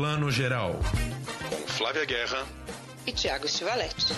Plano Geral. Com Flávia Guerra e Tiago Stivaletti.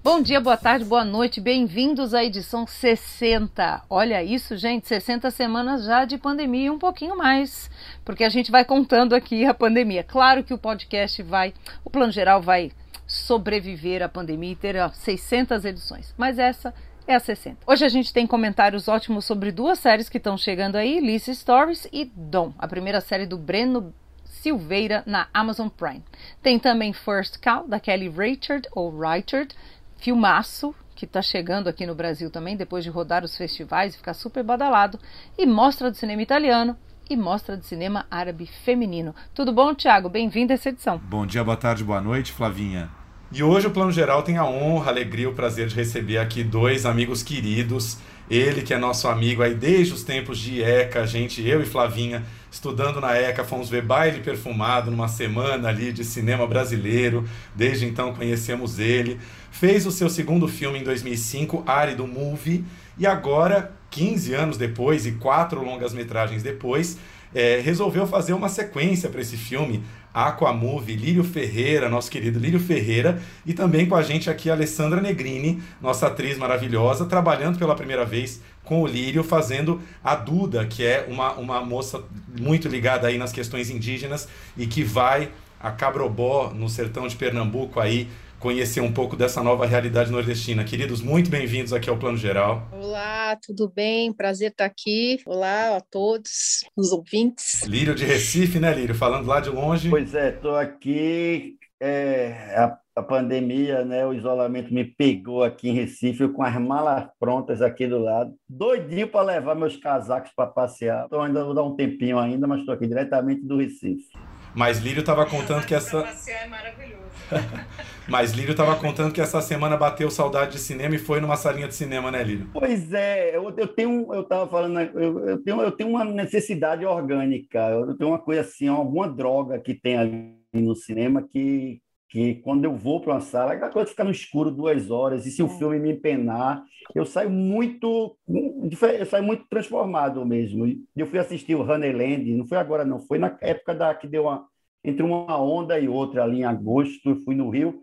Bom dia, boa tarde, boa noite, bem-vindos à edição 60. Olha isso, gente, 60 semanas já de pandemia e um pouquinho mais, porque a gente vai contando aqui a pandemia. Claro que o podcast vai, o plano geral vai sobreviver à pandemia e ter 600 edições, mas essa é a 60. Hoje a gente tem comentários ótimos sobre duas séries que estão chegando aí, Lice Stories e Dom, a primeira série do Breno Silveira na Amazon Prime. Tem também First Cow, da Kelly Richard, ou Richard, filmaço que está chegando aqui no Brasil também, depois de rodar os festivais e ficar super badalado, e mostra do cinema italiano e mostra de cinema árabe feminino. Tudo bom, Tiago? Bem-vindo a essa edição. Bom dia, boa tarde, boa noite, Flavinha. E hoje o Plano Geral tem a honra, a alegria, o prazer de receber aqui dois amigos queridos. Ele que é nosso amigo aí desde os tempos de ECA, gente, eu e Flavinha, estudando na ECA, fomos ver Baile Perfumado numa semana ali de cinema brasileiro. Desde então conhecemos ele. Fez o seu segundo filme em 2005, Árido Movie, e agora, 15 anos depois e quatro longas-metragens depois, é, resolveu fazer uma sequência para esse filme, Aquamovie, Lírio Ferreira, nosso querido Lírio Ferreira, e também com a gente aqui a Alessandra Negrini, nossa atriz maravilhosa, trabalhando pela primeira vez com o Lírio, fazendo a Duda, que é uma, uma moça muito ligada aí nas questões indígenas e que vai a Cabrobó, no sertão de Pernambuco, aí conhecer um pouco dessa nova realidade nordestina. Queridos, muito bem-vindos aqui ao Plano Geral. Olá, tudo bem? Prazer estar aqui. Olá a todos os ouvintes. Lírio de Recife, né, Lírio? Falando lá de longe. Pois é, estou aqui. É, a, a, pandemia, né, o isolamento me pegou aqui em Recife, com as malas prontas aqui do lado, doidinho para levar meus casacos para passear. Então ainda vou dar um tempinho ainda, mas estou aqui diretamente do Recife. Mas Lírio estava contando que essa. passear é maravilhoso. Mas Lírio estava contando que essa semana bateu saudade de cinema e foi numa salinha de cinema, né, Lírio? Pois é, eu, eu tenho, eu estava falando, né, eu, eu, tenho, eu tenho uma necessidade orgânica, eu tenho uma coisa assim, alguma droga que tem ali no cinema que, que quando eu vou para uma sala, aquela coisa fica no escuro duas horas, e se o é. filme me empenar, eu saio muito, eu saio muito transformado mesmo. Eu fui assistir o Honeyland, não foi agora não, foi na época da que deu uma entre uma onda e outra ali em agosto, eu fui no Rio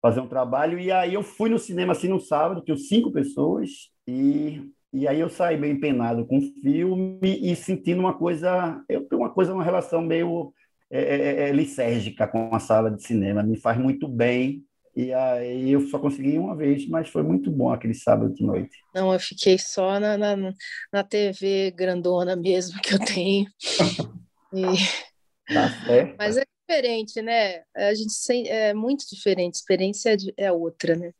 fazer um trabalho e aí eu fui no cinema assim no sábado, tinha cinco pessoas e e aí eu saí meio empenado com o filme e sentindo uma coisa, eu tenho uma coisa, uma relação meio é, é, é, é licérgica com a sala de cinema, me faz muito bem. E aí eu só consegui uma vez, mas foi muito bom aquele sábado de noite. Não, eu fiquei só na, na, na TV grandona mesmo que eu tenho. e Tá certo. Mas é diferente, né? A gente é muito diferente, a experiência é, é outra, né?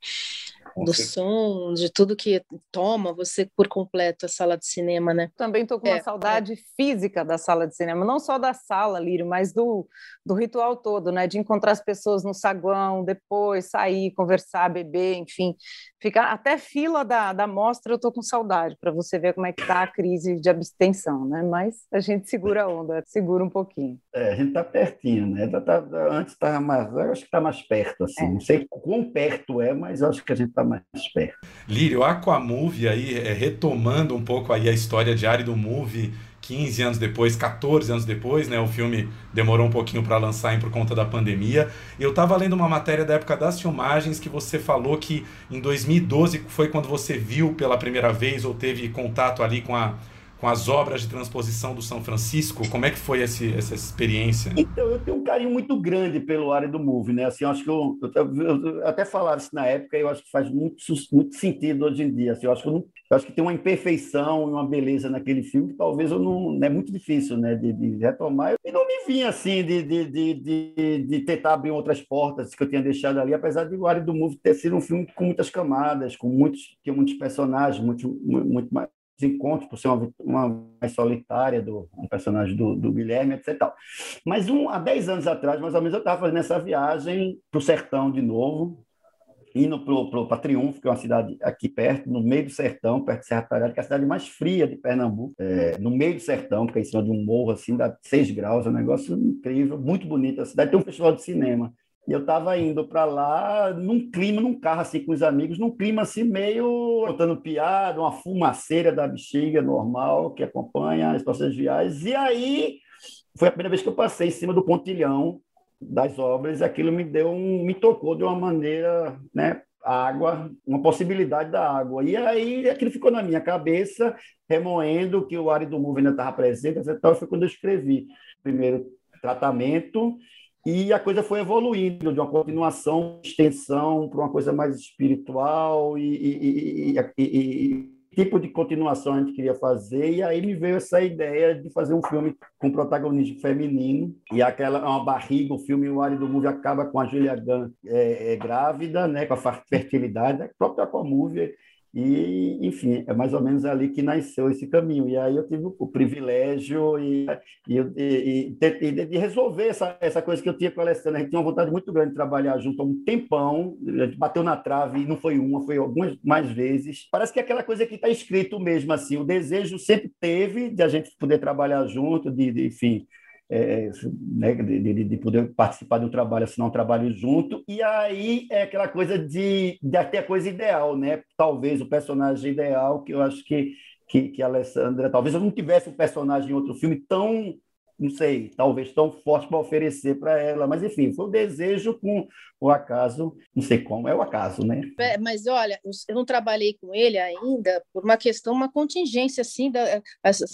do som, de tudo que toma você por completo a sala de cinema, né? Também estou com uma é, saudade é. física da sala de cinema, não só da sala, Lírio, mas do, do ritual todo, né? De encontrar as pessoas no saguão, depois sair, conversar, beber, enfim. Ficar até fila da, da mostra eu estou com saudade, para você ver como é que está a crise de abstenção, né? Mas a gente segura a onda, segura um pouquinho. É, a gente está pertinho, né? Tá, tá, antes estava mais, eu acho que está mais perto, assim. É. Não sei quão perto é, mas acho que a gente está mais perto. Lírio, Aquamovie aí, é, retomando um pouco aí a história diária do Movie, 15 anos depois, 14 anos depois, né? O filme demorou um pouquinho para lançar por conta da pandemia. Eu estava lendo uma matéria da época das filmagens que você falou que em 2012 foi quando você viu pela primeira vez ou teve contato ali com a com as obras de transposição do São Francisco? Como é que foi esse, essa experiência? Então, eu tenho um carinho muito grande pelo área do Move, né? Assim, eu acho que eu, eu, eu, até falaram isso na época, eu acho que faz muito, muito sentido hoje em dia. Assim, eu acho que eu, não, eu acho que tem uma imperfeição e uma beleza naquele filme que talvez eu não é muito difícil, né, de, de retomar. E não me vinha assim de, de, de, de, tentar abrir outras portas que eu tinha deixado ali, apesar de o área do Move ter sido um filme com muitas camadas, com muitos, tinha muitos personagens, muito, muito mais encontros, por ser uma, uma mais solitária do um personagem do, do Guilherme, etc. Tal. Mas um, há 10 anos atrás, mais ou menos, eu estava fazendo essa viagem para o sertão de novo, indo para Triunfo, que é uma cidade aqui perto, no meio do sertão, perto de Serra Talhada, que é a cidade mais fria de Pernambuco, é, no meio do sertão, porque é em cima de um morro, assim, dá 6 graus, é um negócio incrível, muito bonito. A cidade tem um festival de cinema, E eu estava indo para lá num clima, num carro assim com os amigos, num clima assim meio botando piada, uma fumaceira da bexiga normal que acompanha as processos viais. E aí foi a primeira vez que eu passei em cima do pontilhão das obras, e aquilo me deu um, me tocou de uma maneira, né, água, uma possibilidade da água. E aí aquilo ficou na minha cabeça, remoendo que o árido move ainda estava presente, foi quando eu escrevi primeiro tratamento e a coisa foi evoluindo de uma continuação, extensão para uma coisa mais espiritual e, e, e, e tipo de continuação a gente queria fazer, e aí me veio essa ideia de fazer um filme com protagonismo feminino, e aquela uma barriga, o filme O Área do Movie acaba com a Julia Gunn é, é, grávida, né, com a fertilidade, a própria Aquamovie e, enfim, é mais ou menos ali que nasceu esse caminho. E aí eu tive o privilégio e, e, e, e de resolver essa, essa coisa que eu tinha com a Alessandra. A gente tinha uma vontade muito grande de trabalhar junto há um tempão. A gente bateu na trave e não foi uma, foi algumas mais vezes. Parece que é aquela coisa que está escrito mesmo, assim. O desejo sempre teve de a gente poder trabalhar junto, de, de enfim, é, né, de, de, poder participar do trabalho, assinar um trabalho junto, e aí é aquela coisa de, de ter a coisa ideal, né? Talvez o personagem ideal, que eu acho que, que, que a Alessandra, talvez eu não tivesse um personagem em outro filme tão não sei, talvez tão forte para oferecer para ela, mas enfim, foi o desejo com o acaso, não sei como, é o acaso, né? É, mas olha, eu não trabalhei com ele ainda por uma questão, uma contingência, assim, da,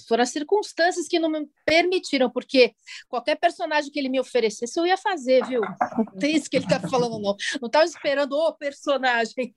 foram as circunstâncias que não me permitiram, porque qualquer personagem que ele me oferecesse eu ia fazer, viu? Não tem isso que ele está falando, não. Não estava esperando o personagem.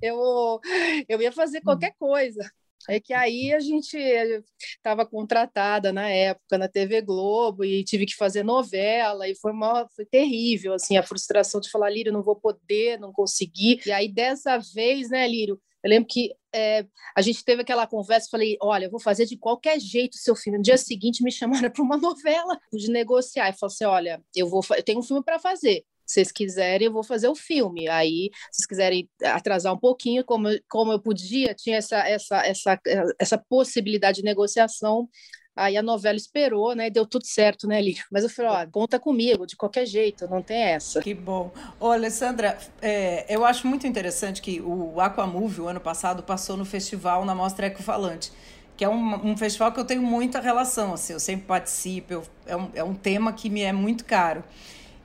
Eu, eu ia fazer qualquer coisa. É que aí a gente estava contratada na época na TV Globo e tive que fazer novela e foi, uma, foi terrível assim a frustração de falar Lírio não vou poder não consegui e aí dessa vez né Lírio eu lembro que é, a gente teve aquela conversa, falei, olha, eu vou fazer de qualquer jeito o seu filme. No dia seguinte me chamaram para uma novela de negociar e falei assim, olha, eu vou, eu tenho um filme para fazer vocês quiserem, eu vou fazer o filme. Aí, se vocês quiserem atrasar um pouquinho, como, como eu podia, tinha essa, essa, essa, essa possibilidade de negociação. Aí a novela esperou, né? Deu tudo certo, né, Lírio? Mas eu falei, ó, conta comigo, de qualquer jeito, não tem essa. Que bom. Ô, Alessandra, é, eu acho muito interessante que o Aquamove, o ano passado, passou no festival na Mostra Ecofalante, que é um, um festival que eu tenho muita relação, assim, eu sempre participo, eu, é, um, é um tema que me é muito caro.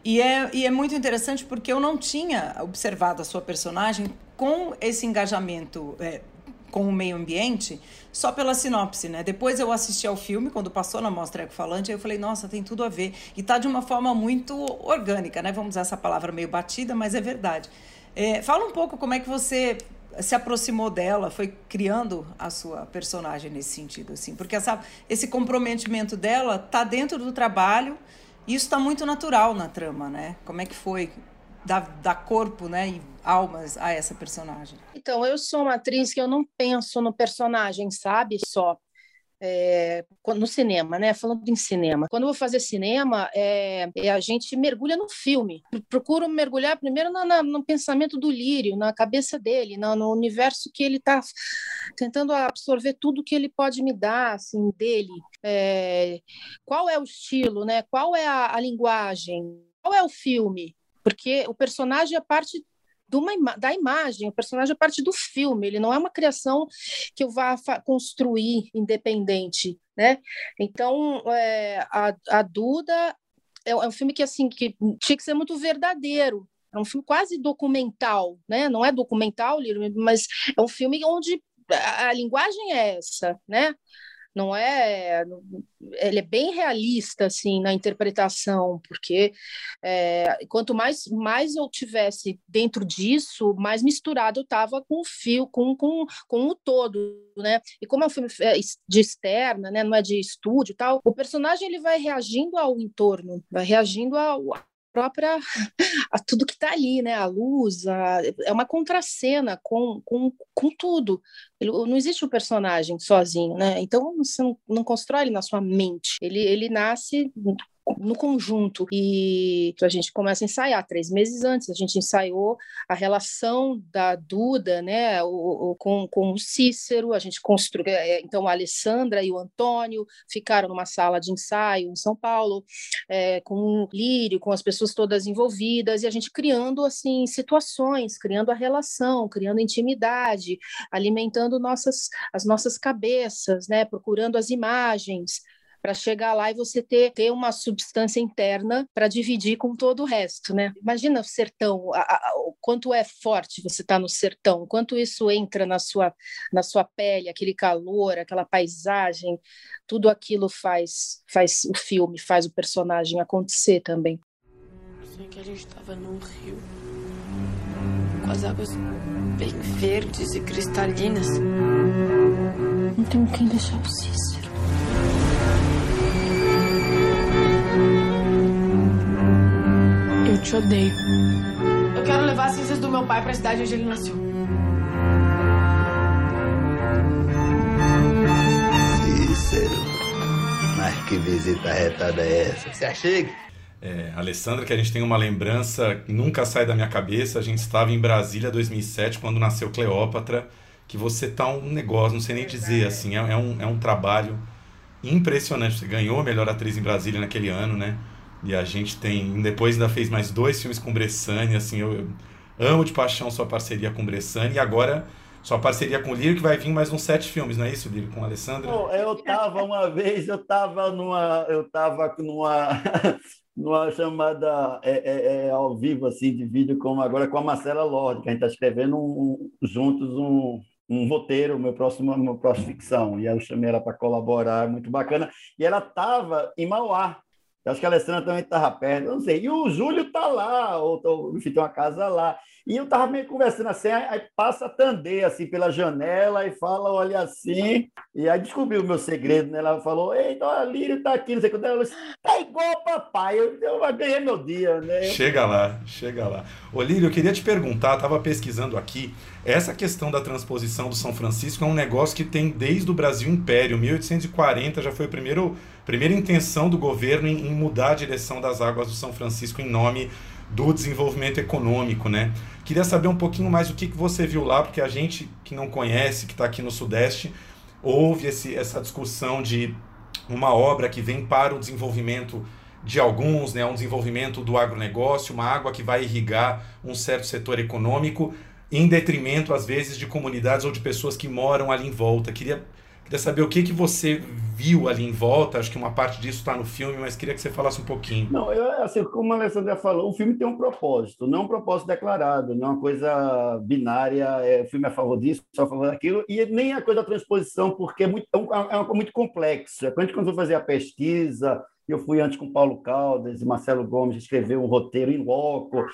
E é, e é muito interessante porque eu não tinha observado a sua personagem com esse engajamento é, com o meio ambiente só pela sinopse, né? Depois eu assisti ao filme, quando passou na Mostra Ecofalante, aí eu falei, nossa, tem tudo a ver. E tá de uma forma muito orgânica, né? Vamos usar essa palavra meio batida, mas é verdade. É, fala um pouco como é que você se aproximou dela, foi criando a sua personagem nesse sentido, assim. Porque essa, esse comprometimento dela tá dentro do trabalho isso está muito natural na trama, né? Como é que foi dar, dar corpo né, e almas a essa personagem? Então, eu sou uma atriz que eu não penso no personagem, sabe? Só. É, no cinema, né? Falando em cinema. Quando eu vou fazer cinema, é, é a gente mergulha no filme. Procuro mergulhar primeiro no, pensamento do Lírio, na cabeça dele, no, no universo que ele está tentando absorver tudo que ele pode me dar, assim, dele. É, qual é o estilo, né? Qual é a, a linguagem? Qual é o filme? Porque o personagem é parte da imagem, o personagem é parte do filme, ele não é uma criação que eu vá construir independente, né? Então, é, a, a Duda é, é um filme que, assim, que tinha que ser muito verdadeiro, é um filme quase documental, né? Não é documental, mas é um filme onde a linguagem é essa, né? Não é ele é bem realista assim na interpretação porque é, quanto mais mais eu tivesse dentro disso mais misturado eu estava com o fio com, com, com o todo né? E como é um filme é, de externa né? Não é de estúdio tal o personagem ele vai reagindo ao entorno vai reagindo ao própria a tudo que está ali, né? A luz, a, é uma contracena com, com, com tudo. Ele, não existe o um personagem sozinho, né? Então você não, não constrói ele na sua mente. Ele, ele nasce no conjunto. E a gente começa a ensaiar. Três meses antes, a gente ensaiou a relação da Duda né, o, o, com, com o Cícero, a gente construiu. É, então, a Alessandra e o Antônio ficaram numa sala de ensaio em São Paulo, é, com o Lírio, com as pessoas todas envolvidas, e a gente criando assim situações, criando a relação, criando intimidade, alimentando nossas, as nossas cabeças, né, procurando as imagens para chegar lá e você ter, ter uma substância interna para dividir com todo o resto, né? Imagina o sertão, a, a, o quanto é forte você estar tá no sertão, quanto isso entra na sua, na sua pele, aquele calor, aquela paisagem, tudo aquilo faz, faz o filme, faz o personagem acontecer também. Sonhei que a gente estava num rio, com as águas bem verdes e cristalinas. Não tenho quem deixar o Cícero. Eu te odeio. Eu quero levar as cinzas do meu pai para a cidade onde ele nasceu. Cícero. Mas que visita retada é essa? Você achega? É, Alessandra, que a gente tem uma lembrança que nunca sai da minha cabeça. A gente estava em Brasília 2007, quando nasceu Cleópatra. Que você tá um negócio, não sei nem dizer, assim, é, é um, é um trabalho impressionante. Você ganhou a melhor atriz em Brasília naquele ano, né? E a gente tem. Depois ainda fez mais dois filmes com Bressani, assim, eu, eu amo de paixão sua parceria com Bressani. E agora sua parceria com o Lírio, que vai vir mais uns sete filmes, não é isso, Lírio, com a Alessandra? Eu tava uma vez, eu tava numa. Eu tava numa. numa chamada é, é, é, ao vivo assim de vídeo como agora com a Marcela Lorde que a gente está escrevendo um, juntos um, um roteiro, meu próximo, meu próximo ficção. E aí eu chamei ela para colaborar, muito bacana. E ela estava em Mauá, acho que a Alessandra também estava perto, não sei. E o Júlio está lá, ou, ou enfim, tem uma casa lá. E eu estava meio conversando assim, aí passa a Tandê assim pela janela e fala, olha assim. E aí descobriu o meu segredo, né? Ela falou, eita, a Lírio está aqui, não sei o que. Ela disse, tá igual papai, eu, eu ganhei meu dia, né? Chega lá, chega lá. Ô Lírio, eu queria te perguntar, estava pesquisando aqui, essa questão da transposição do São Francisco é um negócio que tem desde o Brasil Império, 1840 já foi o primeiro primeira intenção do governo em, em, mudar a direção das águas do São Francisco em nome do desenvolvimento econômico, né? Queria saber um pouquinho mais o que, que você viu lá, porque a gente que não conhece, que está aqui no Sudeste, houve esse, essa discussão de uma obra que vem para o desenvolvimento de alguns, né, um desenvolvimento do agronegócio, uma água que vai irrigar um certo setor econômico, em detrimento, às vezes, de comunidades ou de pessoas que moram ali em volta. Queria Queria saber o que, que você viu ali em volta. Acho que uma parte disso está no filme, mas queria que você falasse um pouquinho. Não, eu, assim, como a Alessandra falou, o filme tem um propósito, não é um propósito declarado, não é uma coisa binária, é, o filme é a favor disso, só a favor daquilo, e nem a coisa da transposição, porque é, muito, é, um, é uma, muito complexo. É quando a gente a fazer a pesquisa, eu fui antes com Paulo Caldas e Marcelo Gomes escrever um roteiro em loco.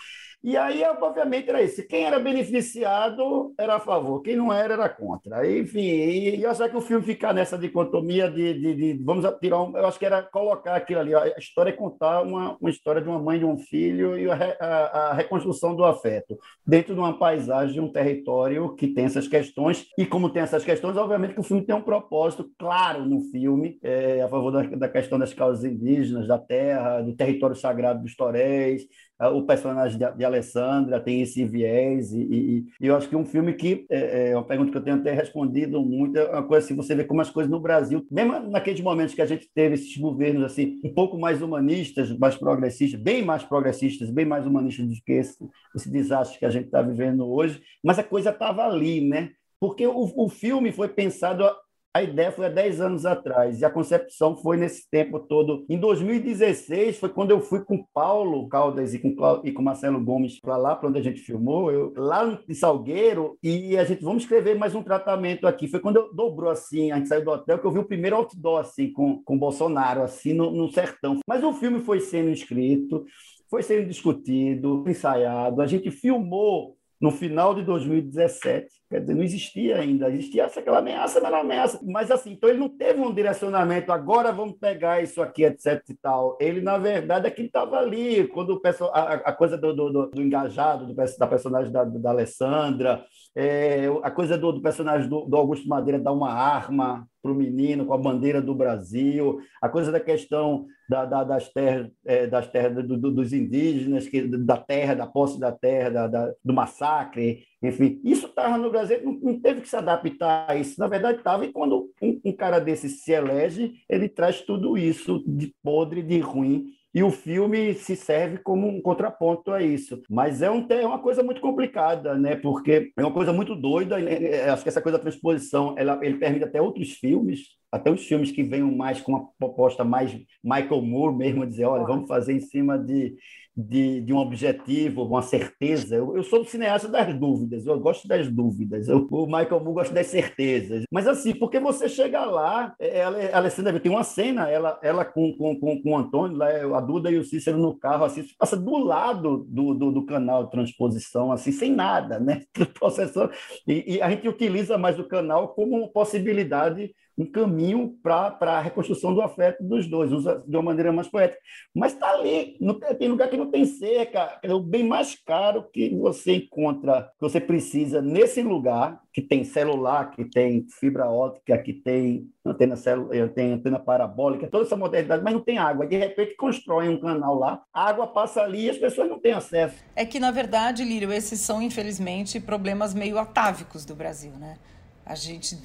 E aí, obviamente, era isso. Quem era beneficiado era a favor, quem não era, era contra. Enfim, e, eu acho que o filme ficar nessa dicotomia de, de, de, vamos tirar um, eu acho que era colocar aquilo ali. A história é contar uma, uma história de uma mãe de um filho e a, a, a reconstrução do afeto dentro de uma paisagem, de um território que tem essas questões. E como tem essas questões, obviamente que o filme tem um propósito claro no filme, é, a favor da, da questão das causas indígenas, da terra, do território sagrado dos toréis, o personagem de, Alessandra tem esse viés, e, e, e, eu acho que um filme que, é, é uma pergunta que eu tenho até respondido muito, é uma coisa assim, você vê como as coisas no Brasil, mesmo naqueles momentos que a gente teve esses governos assim, um pouco mais humanistas, mais progressistas, bem mais progressistas, bem mais humanistas do que esse, esse desastre que a gente está vivendo hoje, mas a coisa estava ali, né? Porque o, o filme foi pensado a ideia foi há 10 anos atrás e a concepção foi nesse tempo todo. Em 2016 foi quando eu fui com Paulo Caldas e com, e com Marcelo Gomes para lá, para onde a gente filmou, eu, lá em Salgueiro, e a gente, vamos escrever mais um tratamento aqui. Foi quando eu dobrou assim, a gente saiu do hotel, que eu vi o primeiro outdoor assim, com, com Bolsonaro, assim, no, no sertão. Mas o filme foi sendo escrito, foi sendo discutido, ensaiado, a gente filmou no final de 2017. Quer dizer, não existia ainda, existia aquela ameaça, mas era ameaça. Mas assim, então ele não teve um direcionamento, agora vamos pegar isso aqui, etc e tal. Ele, na verdade, é que estava ali, quando o a, a coisa do, do, do engajado, do, da personagem da, da Alessandra, é, a coisa do, do personagem do, do, Augusto Madeira dar uma arma para o menino, com a bandeira do Brasil, a coisa da questão da, da, das terras, é, das terras do, do, dos indígenas, que, da terra, da posse da terra, da do massacre, enfim. Isso estava no Brasil, não, não, teve que se adaptar a isso. Na verdade, estava, e quando um, um cara desse se elege, ele traz tudo isso de podre, de ruim, e o filme se serve como um contraponto a isso. Mas é, um, é uma coisa muito complicada, né? Porque é uma coisa muito doida. Né? É, acho que essa coisa da transposição, ela, ele permite até outros filmes, até os filmes que venham mais com uma proposta mais Michael Moore mesmo, dizer, olha, vamos fazer em cima de de, de um objetivo, uma certeza. Eu, eu sou do cineasta das dúvidas, eu gosto das dúvidas. Eu, o Michael Moore gosta das certezas. Mas assim, porque você chega lá, é, ela, a Alessandra tem uma cena, ela, ela com, com, com, com o Antônio, lá, a Duda e o Cícero no carro, assim, passa do lado do, do, do canal de transposição, assim, sem nada, né? Processor. E, e a gente utiliza mais o canal como possibilidade um caminho para a reconstrução do afeto dos dois, usa de uma maneira mais poética. Mas está ali, tem lugar que não tem cerca, é o bem mais caro que você encontra, que você precisa nesse lugar, que tem celular, que tem fibra óptica, que tem antena, eh, tem antena parabólica, toda essa modernidade, mas não tem água. De repente constrói um canal lá, a água passa ali e as pessoas não têm acesso. É que, na verdade, Lírio, esses são, infelizmente, problemas meio atávicos do Brasil, né? A gente,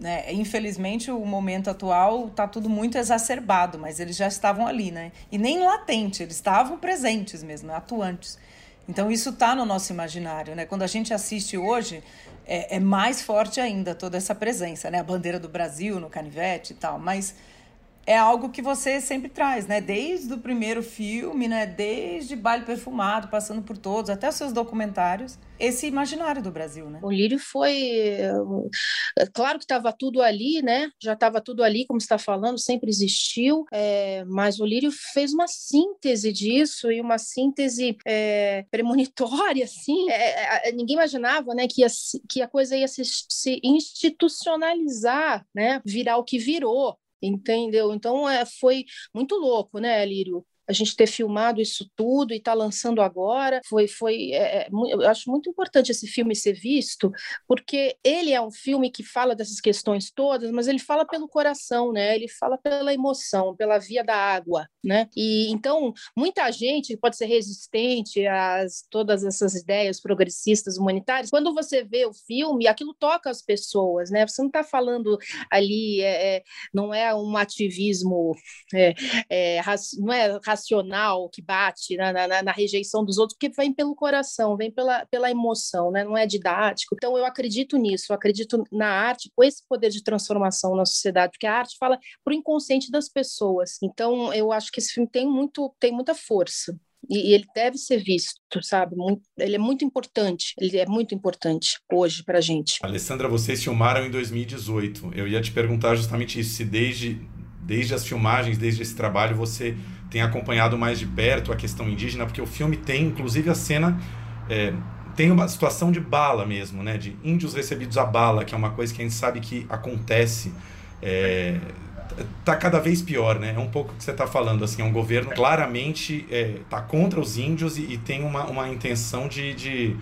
né, infelizmente, o momento atual está tudo muito exacerbado, mas eles já estavam ali, né? E nem latente, eles estavam presentes mesmo, atuantes. Então isso está no nosso imaginário, né? Quando a gente assiste hoje, é, é, mais forte ainda toda essa presença, né? A bandeira do Brasil no canivete e tal, mas é algo que você sempre traz, né? Desde o primeiro filme, né? Desde Baile Perfumado, passando por todos, até os seus documentários, esse imaginário do Brasil, né? O Lírio foi... É claro que estava tudo ali, né? Já estava tudo ali, como está falando, sempre existiu, é, mas o Lírio fez uma síntese disso e uma síntese é, premonitória, assim. É, é ninguém imaginava, né, que, ia, que a coisa ia se, se institucionalizar, né? Virar o que virou entendeu? Então é, foi muito louco, né, Lírio? A gente ter filmado isso tudo e estar tá lançando agora. Foi, foi, é, é eu acho muito importante esse filme ser visto, porque ele é um filme que fala dessas questões todas, mas ele fala pelo coração, né? Ele fala pela emoção, pela via da água, né? E então muita gente pode ser resistente a todas essas ideias progressistas humanitárias. Quando você vê o filme, aquilo toca as pessoas, né? Você não está falando ali, é, é, não é um ativismo, é, é não é racional que bate na, na, na, rejeição dos outros, porque vem pelo coração, vem pela, pela emoção, né? não é didático. Então, eu acredito nisso, eu acredito na arte com esse poder de transformação na sociedade, porque a arte fala para o inconsciente das pessoas. Então, eu acho que esse filme tem, muito, tem muita força. E, ele deve ser visto, sabe? Ele é muito importante, ele é muito importante hoje para a gente. Alessandra, vocês filmaram em 2018. Eu ia te perguntar justamente isso, se desde, desde as filmagens, desde esse trabalho, você tem acompanhado mais de perto a questão indígena, porque o filme tem, inclusive, a cena. É, tem uma situação de bala mesmo, né? De índios recebidos a bala, que é uma coisa que a gente sabe que acontece. É, tá cada vez pior, né? É um pouco o que você está falando, assim, é um governo claramente é, tá contra os índios e, e tem uma, uma intenção de, de,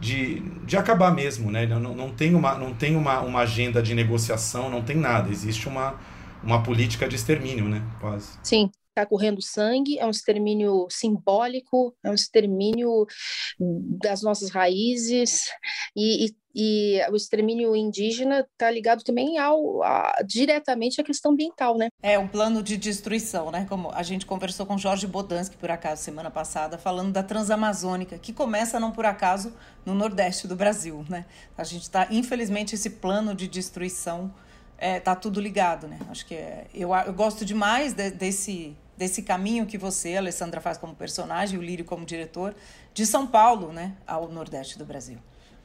de, de acabar mesmo, né? Não, não tem, uma, não tem uma, uma agenda de negociação, não tem nada. Existe uma, uma política de extermínio, né? Quase. Sim, está correndo sangue, é um extermínio simbólico, é um extermínio das nossas raízes e, e, e o extermínio indígena está ligado também ao a, diretamente à questão ambiental, né? É um plano de destruição, né? Como a gente conversou com Jorge Bodansky por acaso semana passada, falando da Transamazônica, que começa não por acaso no Nordeste do Brasil, né? A gente está, infelizmente, esse plano de destruição é, tá tudo ligado, né? Acho que é, eu, eu gosto demais de, desse desse caminho que você, Alessandra, faz como personagem, o Lírio como diretor, de São Paulo, né, ao Nordeste do Brasil.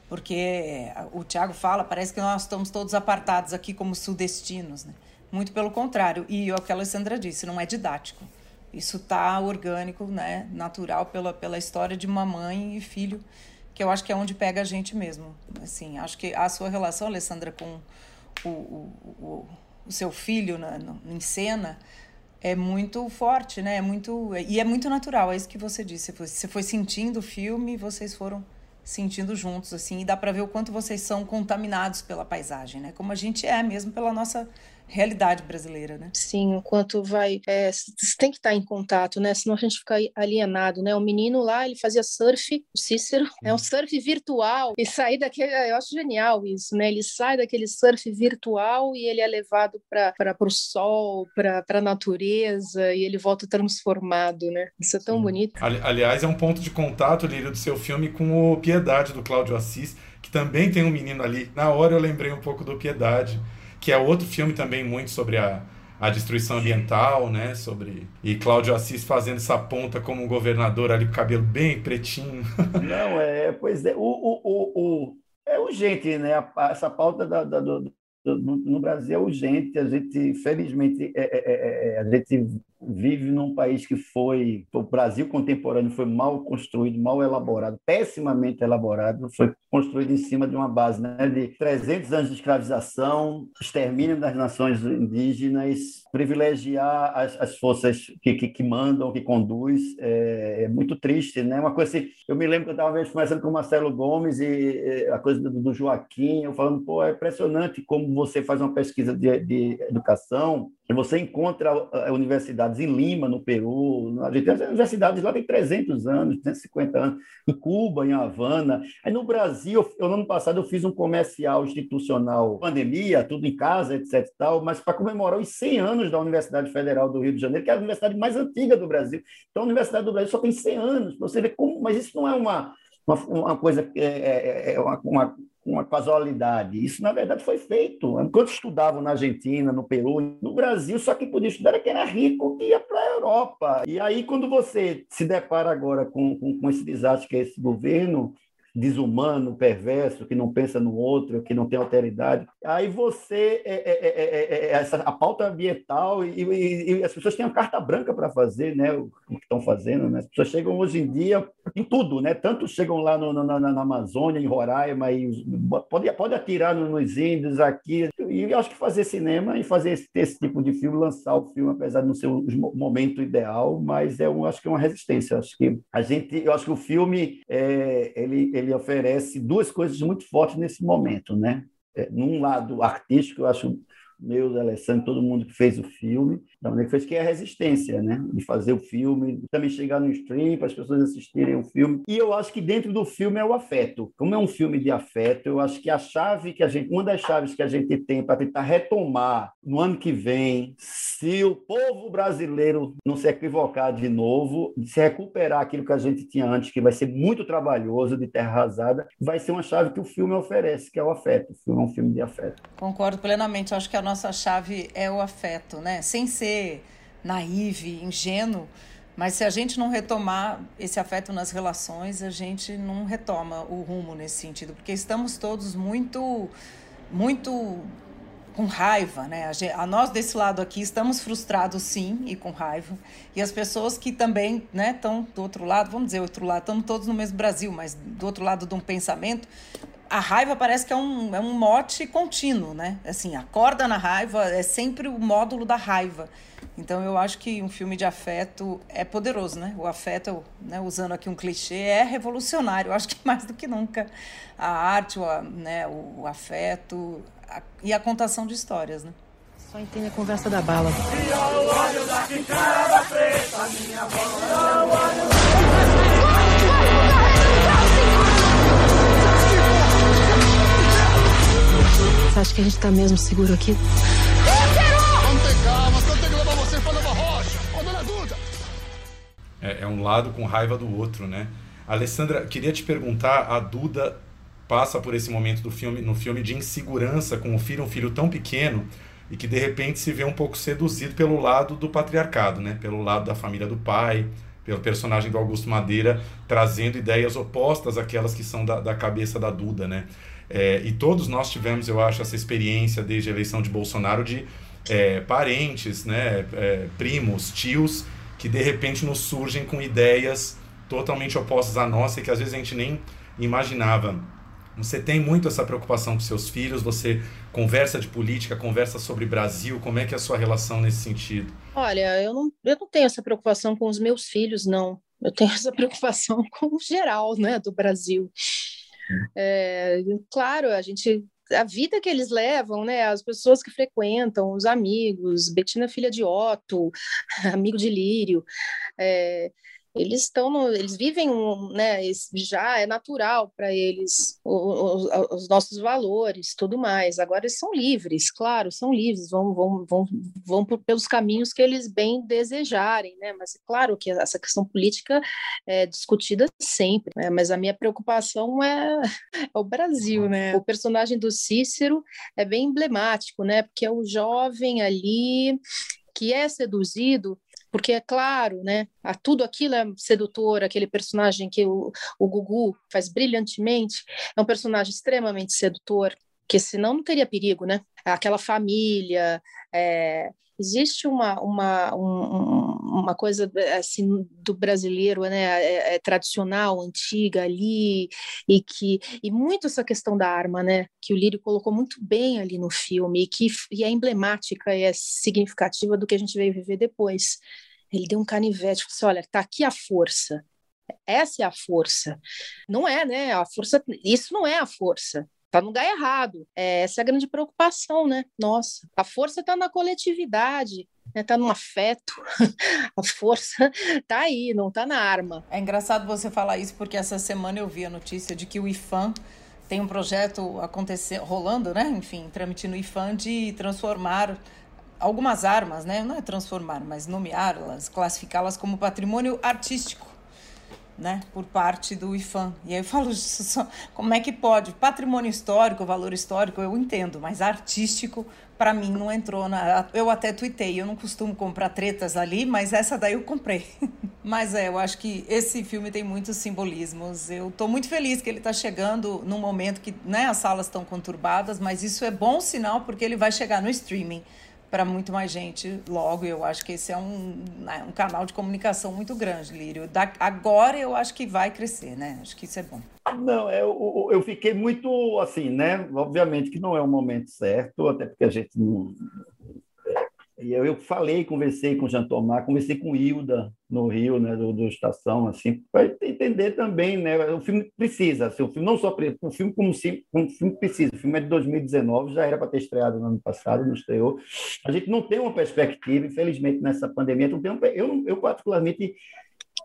Porque eh, o Tiago fala, parece que nós estamos todos apartados aqui como sudestinos, né? Muito pelo contrário. E o que a Alessandra disse, não é didático. Isso tá orgânico, né, natural pela, pela história de mamãe e filho, que eu acho que é onde pega a gente mesmo. Assim, acho que a sua relação, Alessandra, com o, o, o, o seu filho na, no, em cena é muito forte, né? É muito e é muito natural, é isso que você disse. Você foi sentindo o filme, vocês foram sentindo juntos assim, e dá para ver o quanto vocês são contaminados pela paisagem, né? Como a gente é mesmo pela nossa realidade brasileira, né? Sim, enquanto vai, é, tem que estar em contato, né? Senão a gente fica alienado, né? O menino lá, ele fazia surf, o Cícero, é um surf virtual e sair daquele, eu acho genial isso, né? Ele sai daquele surf virtual e ele é levado para o sol, para a natureza e ele volta transformado, né? Isso é tão Sim. bonito. aliás, é um ponto de contato, Lírio, do seu filme com o Piedade do Cláudio Assis, que também tem um menino ali. Na hora eu lembrei um pouco do Piedade que é outro filme também muito sobre a, a destruição ambiental, né? Sobre e Cláudio Assis fazendo essa ponta como governador ali com o cabelo bem pretinho. Não é, pois é, o, o, o, o é urgente, né? Essa pauta da, da, do, do, no Brasil é urgente. A gente, felizmente, é, é, é, é a gente vive num país que foi, o Brasil contemporâneo foi mal construído, mal elaborado, pessimamente elaborado, foi construído em cima de uma base né, de 300 anos de escravização, extermínio das nações indígenas, privilegiar as, as forças que, que, que, mandam, que conduz, é, é, muito triste, né? Uma coisa assim, eu me lembro que eu estava conversando com o Marcelo Gomes e, e a coisa do, do, Joaquim, eu falando, pô, é impressionante como você faz uma pesquisa de, de educação você encontra eh, universidades em Lima, no Peru, a gente tem universidades lá tem 300 anos, 150 anos, em Cuba, em Havana. Aí no Brasil, eu, no ano passado eu fiz um comercial institucional, pandemia, tudo em casa, etc. Tal, mas para comemorar os 100 anos da Universidade Federal do Rio de Janeiro, que é a universidade mais antiga do Brasil. Então a Universidade do Brasil só tem 100 anos. Você vê como, mas isso não é uma, uma, uma coisa, é, é, é uma, uma uma casualidade. Isso, na verdade, foi feito. Enquanto estudavam na Argentina, no Peru, no Brasil, só que podia estudar era quem era rico que ia para a Europa. E aí, quando você se depara agora com, com, com esse desastre que é esse governo, desumano, perverso, que não pensa no outro, que não tem alteridade. Aí você, é, é, é, essa, a pauta ambiental, e, e, e, as pessoas têm uma carta branca para fazer né, o, o, que estão fazendo. Né? As pessoas chegam hoje em dia em tudo, né? tanto chegam lá no, na, na, Amazônia, em Roraima, e pode, pode atirar nos índios aqui. E acho que fazer cinema e fazer esse, esse tipo de filme, lançar o filme, apesar de não ser o momento ideal, mas é um, acho que é uma resistência. Acho que a gente, eu acho que o filme é, ele, ele ele oferece duas coisas muito fortes nesse momento, né? É, num lado artístico, eu acho meu, Alessandro, todo mundo que fez o filme, da maneira que fez, que é a resistência, né? De fazer o filme, também chegar no stream para as pessoas assistirem o filme. E eu acho que dentro do filme é o afeto. Como é um filme de afeto, eu acho que a chave que a gente, uma das chaves que a gente tem para tentar retomar no ano que vem, se o povo brasileiro não se equivocar de novo, de se recuperar aquilo que a gente tinha antes, que vai ser muito trabalhoso, de terra arrasada, vai ser uma chave que o filme oferece, que é o afeto. O filme é um filme de afeto. Concordo plenamente. Eu acho que a nossa chave é o afeto, né? Sem ser naive, ingênuo, mas se a gente não retomar esse afeto nas relações, a gente não retoma o rumo nesse sentido, porque estamos todos muito, muito com raiva, né? A, gente, a, nós desse lado aqui estamos frustrados sim e com raiva. E as pessoas que também, né, estão do outro lado, vamos dizer outro lado, estamos todos no mesmo Brasil, mas do outro lado de um pensamento, a raiva parece que é um, é um mote contínuo, né? Assim, acorda na raiva, é sempre o módulo da raiva. Então eu acho que um filme de afeto é poderoso, né? O afeto, né, usando aqui um clichê, é revolucionário. Eu acho que mais do que nunca a arte, o, né, o afeto a, e a contação de histórias, né? Só entende a conversa da bala. Você acha que a gente tá mesmo seguro aqui? É, é um lado com raiva do outro, né? Alessandra, queria te perguntar, a Duda passa por esse momento do filme, no filme de insegurança com o filho, um filho tão pequeno e que de repente se vê um pouco seduzido pelo lado do patriarcado, né? Pelo lado da família do pai, pelo personagem do Augusto Madeira trazendo ideias opostas àquelas que são da, da cabeça da Duda, né? É, e todos nós tivemos, eu acho, essa experiência desde a eleição de Bolsonaro de é, parentes, né, é, primos, tios, que de repente nos surgem com ideias totalmente opostas à nossa e que às vezes a gente nem imaginava. Você tem muito essa preocupação com seus filhos, você conversa de política, conversa sobre Brasil, como é que é a sua relação nesse sentido? Olha, eu não, eu não tenho essa preocupação com os meus filhos, não. Eu tenho essa preocupação com o geral, né, do Brasil. É, claro, a gente a vida que eles levam, né? As pessoas que frequentam, os amigos, Betina filha de Otto, amigo de Lírio, é, eles estão no, eles vivem um, né já é natural para eles os, os, nossos valores tudo mais. Agora eles são livres claro são livres vão vão vão, vão por, pelos caminhos que eles bem desejarem né? Mas é claro que essa questão política é discutida sempre né? mas a minha preocupação é, é o Brasil né? O personagem do Cícero é bem emblemático né? Porque é o jovem ali que é seduzido porque é claro, né? A tudo aquilo é sedutor, aquele personagem que o, o Gugu faz brilhantemente, é um personagem extremamente sedutor, que senão não teria perigo, né? Aquela família, é, existe uma, uma, um, uma coisa assim do brasileiro né é, é tradicional antiga ali e que e muito essa questão da arma né que o Lírio colocou muito bem ali no filme e que e é emblemática e é significativa do que a gente veio viver depois. Ele deu um canivete falou assim, olha tá aqui a força. Essa é a força. Não é né a força isso não é a força. Está no lugar errado. É, essa é a grande preocupação, né? Nossa, a força está na coletividade, está né? No afeto. a força está aí, não está na arma. É engraçado você falar isso, porque essa semana eu vi a notícia de que o IFAM tem um projeto acontecer, rolando, né? Enfim, trâmite no IFAM de transformar algumas armas, né? Não é transformar, mas nomeá-las, classificá-las como patrimônio artístico né, por parte do IFAM. E aí eu falo, como é que pode? Patrimônio histórico, valor histórico, eu entendo, mas artístico, para mim, não entrou na. Eu até tuitei, eu não costumo comprar tretas ali, mas essa daí eu comprei. mas é, eu acho que esse filme tem muitos simbolismos. Eu estou muito feliz que ele está chegando num momento que né, as salas estão conturbadas, mas isso é bom sinal porque ele vai chegar no streaming para muito mais gente logo. Eu acho que esse é um, né, um canal de comunicação muito grande, Lírio. Da, agora eu acho que vai crescer, né? Acho que isso é bom. Não, eu, eu fiquei muito assim, né? Obviamente que não é o momento certo, até porque a gente não, e eu, eu falei, conversei com o Jean Tomar, conversei com Hilda no Rio, né, do, do Estação, assim, para entender também, né, o filme precisa, assim, o filme não só o filme como, como o filme precisa, o filme é de 2019, já era para ter estreado no ano passado, não estreou. A gente não tem uma perspectiva, infelizmente nessa pandemia, não tem um, eu, eu particularmente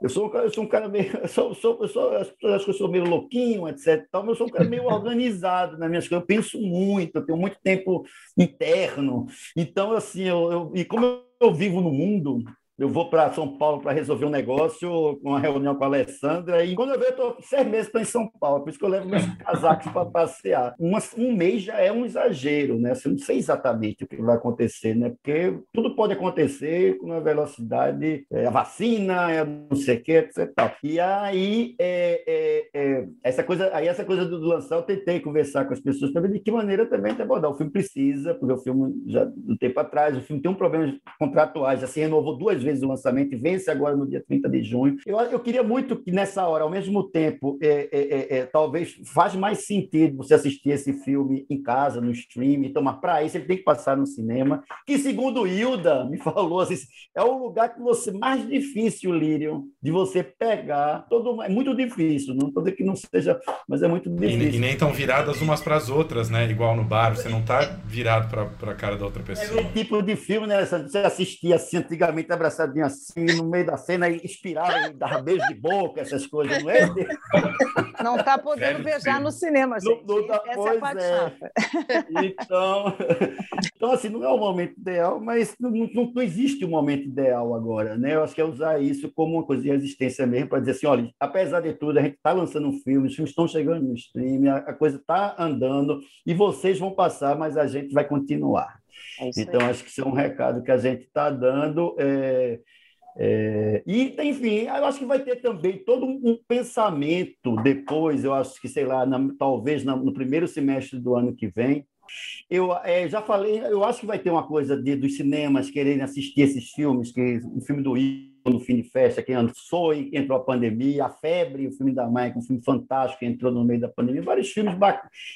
eu sou, eu sou um cara meio. Eu sou, sou, eu sou, as pessoas acham que eu sou meio louquinho, etc. Tal, mas eu sou um cara meio organizado nas minhas coisas. Eu penso muito, eu tenho muito tempo interno. Então, assim, eu, eu e como eu vivo no mundo, eu vou para São Paulo para resolver um negócio, com uma reunião com a Alessandra, e quando eu vejo, eu estou seis meses para em São Paulo, por isso que eu levo meus casacos para passear. Um, um mês já é um exagero, né? Assim, não sei exatamente o que vai acontecer, né? Porque tudo pode acontecer com uma velocidade, é, a vacina, é, não sei o que, etc. E aí, é, é, é, essa coisa, aí essa coisa do lançar, eu tentei conversar com as pessoas para ver de que maneira também te abordar. O filme precisa, porque o filme já um tempo atrás, o filme tem um problema contratuais, já se renovou duas vezes vezes o lançamento vence agora no dia 30 de junho. Eu, eu queria muito que nessa hora, ao mesmo tempo, é, é, é, é talvez faz mais sentido você assistir esse filme em casa, no stream, então, mas para isso ele tem que passar no cinema, que segundo Hilda me falou, assim, é o lugar que você mais difícil, Lírio, de você pegar. Todo, é muito difícil, não estou dizendo que não seja, mas é muito difícil. E, e nem tão viradas umas para as outras, né? Igual no bar, você não está virado para a cara da outra pessoa. É o tipo de filme, né? Você assistia assim antigamente abraçado abraçadinho assim, no meio da cena, e inspirava, e dava beijo de boca, essas coisas, não é? Não está podendo beijar no cinema, gente. Não, não tá, Essa é a parte é. Então, então, assim, não é o momento ideal, mas não, não, não, existe um momento ideal agora, né? Eu acho que é usar isso como uma coisa de resistência mesmo, para dizer assim, olha, apesar de tudo, a gente está lançando um filme, os filmes estão chegando no stream, a, a coisa está andando, e vocês vão passar, mas a gente vai continuar. É então, aí. acho que isso é um recado que a gente está dando. É, é, e, enfim, eu acho que vai ter também todo um pensamento depois, eu acho que, sei lá, na, talvez na, no primeiro semestre do ano que vem. Eu é, já falei, eu acho que vai ter uma coisa de, dos cinemas quererem assistir esses filmes, que o filme do Ivo, no fim de festa, que lançou e entrou a pandemia, a febre, o filme da Mãe, um filme fantástico que entrou no meio da pandemia, vários filmes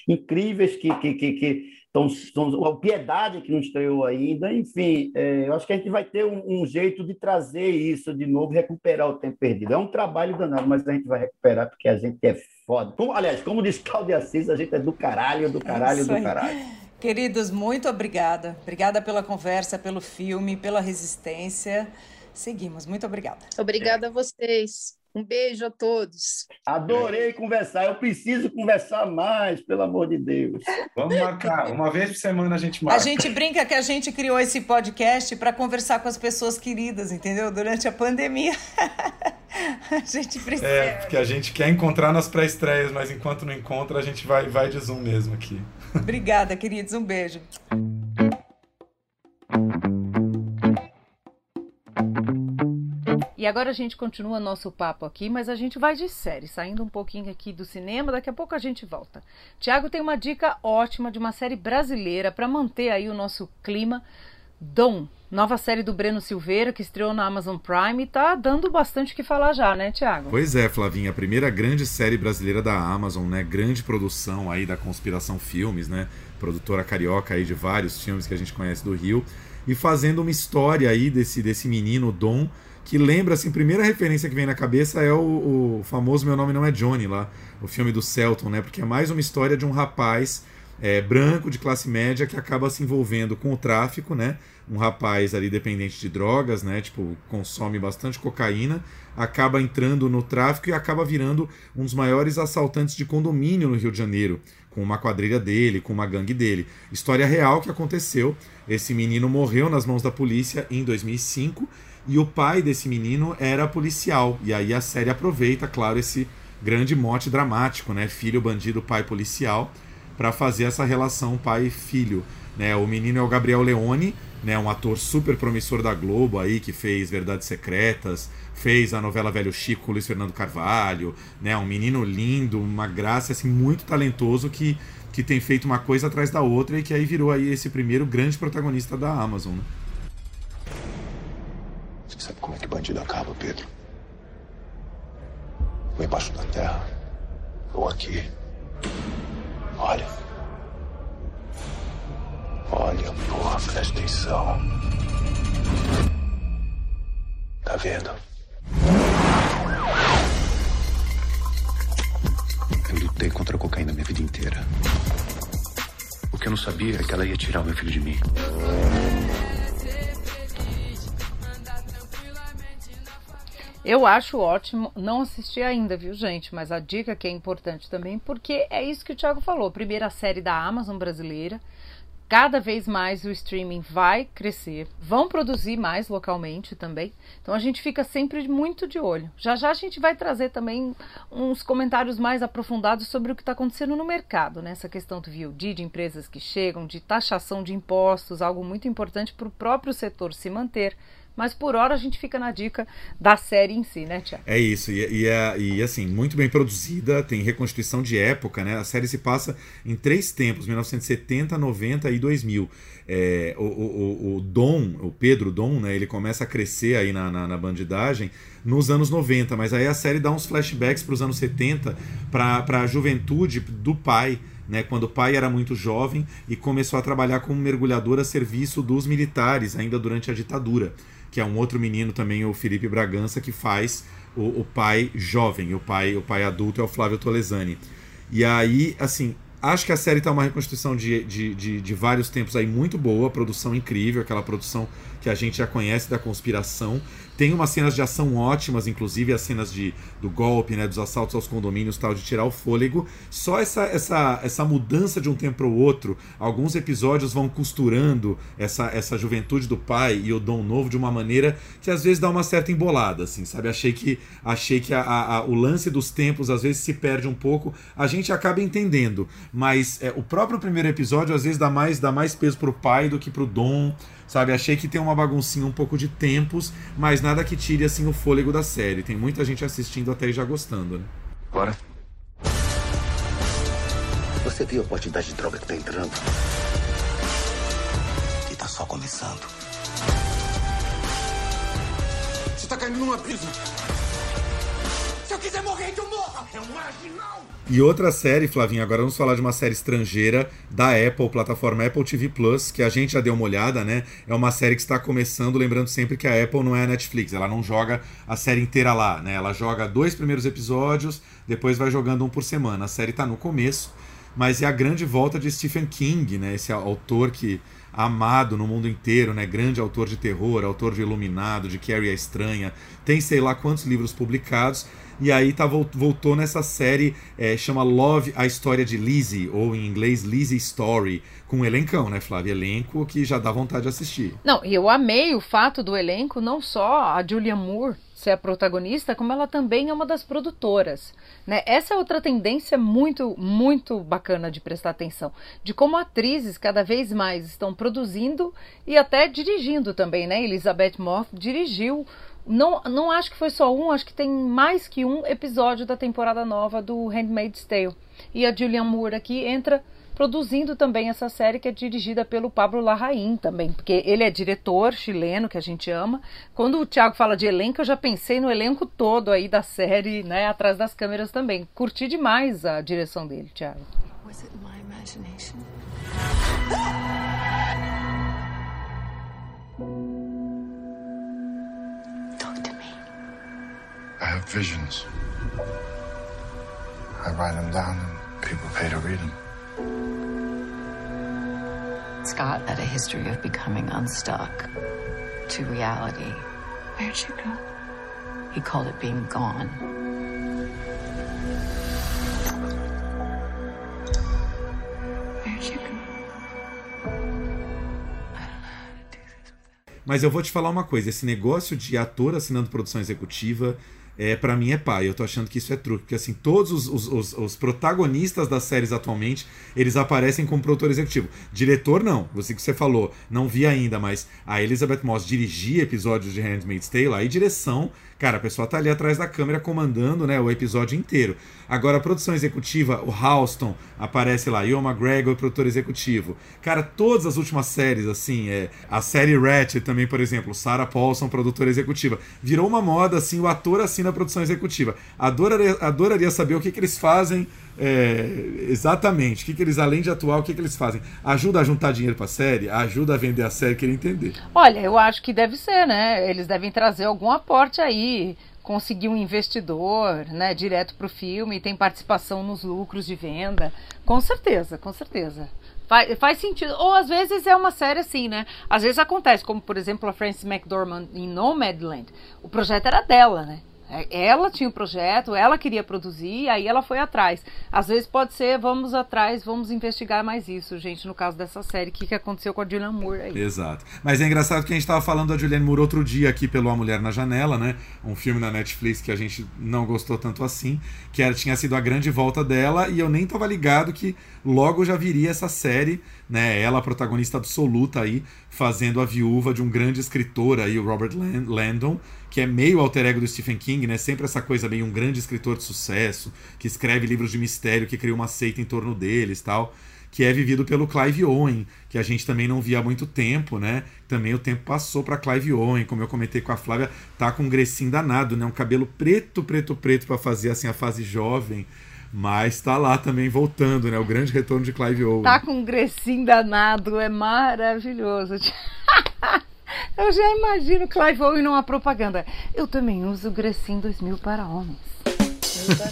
incríveis que, que, que, que Então, a Piedade que não estreou ainda, enfim, é, eu acho que a gente vai ter um, um, jeito de trazer isso de novo, recuperar o tempo perdido. É um trabalho danado, mas a gente vai recuperar porque a gente é foda. Como, aliás, como diz Cláudia Assis, a gente é do caralho, do caralho, do caralho. Queridos, muito obrigada. Obrigada pela conversa, pelo filme, pela resistência. Seguimos. Muito obrigada. Obrigada a vocês. Um beijo a todos. Adorei conversar. Eu preciso conversar mais, pelo amor de Deus. Vamos marcar. Uma vez por semana a gente marca. A gente brinca que a gente criou esse podcast para conversar com as pessoas queridas, entendeu? Durante a pandemia. a gente precisa. É, porque a gente quer encontrar nas pré-estreias, mas enquanto não encontra, a gente vai, vai de Zoom mesmo aqui. Obrigada, queridos. Um beijo. E agora a gente continua nosso papo aqui, mas a gente vai de série, saindo um pouquinho aqui do cinema, daqui a pouco a gente volta. Tiago tem uma dica ótima de uma série brasileira para manter aí o nosso clima. Dom, nova série do Breno Silveira que estreou na Amazon Prime tá dando bastante o que falar já, né, Tiago? Pois é, Flavinha, a primeira grande série brasileira da Amazon, né? Grande produção aí da Conspiração Filmes, né? Produtora carioca aí de vários filmes que a gente conhece do Rio e fazendo uma história aí desse desse menino Dom que lembra, assim, a primeira referência que vem na cabeça é o, o, famoso Meu Nome Não É Johnny, lá, o filme do Celton, né? Porque é mais uma história de um rapaz é, branco de classe média que acaba se envolvendo com o tráfico, né? Um rapaz ali dependente de drogas, né? Tipo, consome bastante cocaína, acaba entrando no tráfico e acaba virando um dos maiores assaltantes de condomínio no Rio de Janeiro, com uma quadrilha dele, com uma gangue dele. História real que aconteceu. Esse menino morreu nas mãos da polícia em 2005 e o pai desse menino era policial. E aí a série aproveita, claro, esse grande mote dramático, né? Filho bandido, pai policial, para fazer essa relação pai-filho. Né? O menino é o Gabriel Leone, né? um ator super promissor da Globo aí, que fez Verdades Secretas, fez a novela Velho Chico Luiz Fernando Carvalho, né? um menino lindo, uma graça, assim, muito talentoso que, que tem feito uma coisa atrás da outra e que aí virou aí esse primeiro grande protagonista da Amazon. Né? Sabe como é que bandido acaba, Pedro? Ou embaixo da terra, ou aqui. Olha. Olha, porra, presta atenção. Tá vendo? Eu lutei contra a cocaína minha vida inteira. O que eu não sabia é que ela ia tirar o meu filho de mim. Eu acho ótimo, não assisti ainda, viu, gente? Mas a dica que é importante também, porque é isso que o Thiago falou. Primeira série da Amazon brasileira. Cada vez mais o streaming vai crescer, vão produzir mais localmente também. Então a gente fica sempre muito de olho. Já já a gente vai trazer também uns comentários mais aprofundados sobre o que está acontecendo no mercado, né? questão do VOD, de empresas que chegam, de taxação de impostos, algo muito importante para o próprio setor se manter mas por hora a gente fica na dica da série em si, né, Tiago? É isso, e, e, é, e assim, muito bem produzida, tem reconstituição de época, né? A série se passa em três tempos, 1970, 90 e 2000. É, o, o, o Dom, o Pedro Dom, né, ele começa a crescer aí na, na, na bandidagem nos anos 90, mas aí a série dá uns flashbacks para os anos 70, para a juventude do pai, né, quando o pai era muito jovem e começou a trabalhar como mergulhador a serviço dos militares, ainda durante a ditadura que é um outro menino também, o Felipe Bragança, que faz o, o pai jovem, o pai, o pai adulto é o Flávio Tolesani. E aí, assim, acho que a série tá uma reconstrução de, de, de, de, vários tempos aí muito boa, produção incrível, aquela produção que a gente já conhece da conspiração. Tem umas cenas de ação ótimas, inclusive as cenas de, do golpe, né, dos assaltos aos condomínios, tal, de tirar o fôlego. Só essa, essa, essa mudança de um tempo para o outro, alguns episódios vão costurando essa, essa juventude do pai e o dom novo de uma maneira que às vezes dá uma certa embolada, assim, sabe? Achei que, achei que a, a, o lance dos tempos às vezes se perde um pouco. A gente acaba entendendo, mas é, o próprio primeiro episódio às vezes dá mais, dá mais peso pro pai do que pro dom sabe? Achei que tem uma baguncinha um pouco de tempos, mas nada que tire assim o fôlego da série. Tem muita gente assistindo até e já gostando, né? Bora. Você viu a quantidade de droga que tá entrando? E tá só começando. Você tá caindo numa brisa. Quiser morrer, que eu morra! É um marginal! E outra série, Flavinha, agora vamos falar de uma série estrangeira da Apple, plataforma Apple TV Plus, que a gente já deu uma olhada, né? É uma série que está começando, lembrando sempre que a Apple não é a Netflix, ela não joga a série inteira lá, né? Ela joga dois primeiros episódios, depois vai jogando um por semana. A série está no começo, mas é a grande volta de Stephen King, né? Esse autor que amado no mundo inteiro, né? Grande autor de terror, autor de Iluminado, de Carrie a Estranha, tem sei lá quantos livros publicados e aí tá, voltou nessa série, é, chama Love, a história de Lizzie, ou em inglês Lizzie Story, com um elencão, né, Flávia? Elenco que já dá vontade de assistir. Não, e eu amei o fato do elenco, não só a Julia Moore ser a protagonista, como ela também é uma das produtoras. Né? Essa é outra tendência muito, muito bacana de prestar atenção, de como atrizes cada vez mais estão produzindo e até dirigindo também, né? Elizabeth Moss dirigiu não, não acho que foi só um, acho que tem mais que um episódio da temporada nova do Handmaid's Tale. E a Julianne Moore aqui entra produzindo também essa série que é dirigida pelo Pablo Larraín também, porque ele é diretor chileno que a gente ama. Quando o Thiago fala de elenco, eu já pensei no elenco todo aí da série, né, atrás das câmeras também. Curti demais a direção dele, Thiago. Was it my imagination? I have visions. I write them down and people pay to read them. Scott had a history of becoming unstuck to reality. Where'd you go? He called it being gone. Where'd you go? Mas eu vou te falar uma coisa: esse negócio de ator assinando produção executiva é, para mim é pai. Eu tô achando que isso é truque, porque assim, todos os, os, os, os, protagonistas das séries atualmente, eles aparecem como produtor executivo. Diretor, não. Você que você falou, não vi ainda, mas a Elizabeth Moss dirigia episódios de Handmaid's Tale, aí direção, cara, a pessoa tá ali atrás da câmera comandando né, o episódio inteiro. Agora, a produção executiva, o Halston aparece lá, Ian McGregor, produtor executivo. Cara, todas as últimas séries, assim, é, a série Ratchet também, por exemplo, Sarah Paulson, produtora executiva. Virou uma moda, assim, o ator assina a produção executiva. Adoraria, adoraria saber o que, que eles fazem é, exatamente. O que, que eles, além de atuar, o que, que eles fazem? Ajuda a juntar dinheiro para a série? Ajuda a vender a série? Queria entender. Olha, eu acho que deve ser, né? Eles devem trazer algum aporte aí conseguir um investidor né, direto para o filme, tem participação nos lucros de venda. Com certeza, com certeza. Faz, faz sentido. Ou às vezes é uma série assim, né? Às vezes acontece, como por exemplo a Frances McDormand em Nomadland. O projeto era dela, né? Ela tinha o projeto, ela queria produzir, aí ela foi atrás. Às vezes pode ser, vamos atrás, vamos investigar mais isso, gente, no caso dessa série, o que, que aconteceu com a Julianne Moore aí. Exato. Mas é engraçado que a gente estava falando da Julianne Moore outro dia aqui pelo A Mulher na Janela, né? Um filme na Netflix que a gente não gostou tanto assim, que era, tinha sido a grande volta dela, e eu nem estava ligado que logo já viria essa série, né? Ela, protagonista absoluta aí, fazendo a viúva de um grande escritor aí, o Robert Landon, que é meio alter ego do Stephen King, né? Sempre essa coisa meio um grande escritor de sucesso, que escreve livros de mistério, que cria uma seita em torno deles tal. Que é vivido pelo Clive Owen, que a gente também não via há muito tempo, né? Também o tempo passou para Clive Owen, como eu comentei com a Flávia, tá com um grecinho danado, né? Um cabelo preto, preto, preto para fazer assim a fase jovem. Mas tá lá também voltando, né? O grande retorno de Clive Owen. Tá com um grecinho danado, é maravilhoso. Eu já imagino Clive Owen numa propaganda. Eu também uso Grecin 2000 para homens.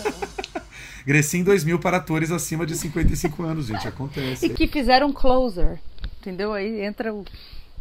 Grecin 2000 para atores acima de 55 anos, gente. Acontece. E que fizeram Closer. Entendeu? Aí entra o.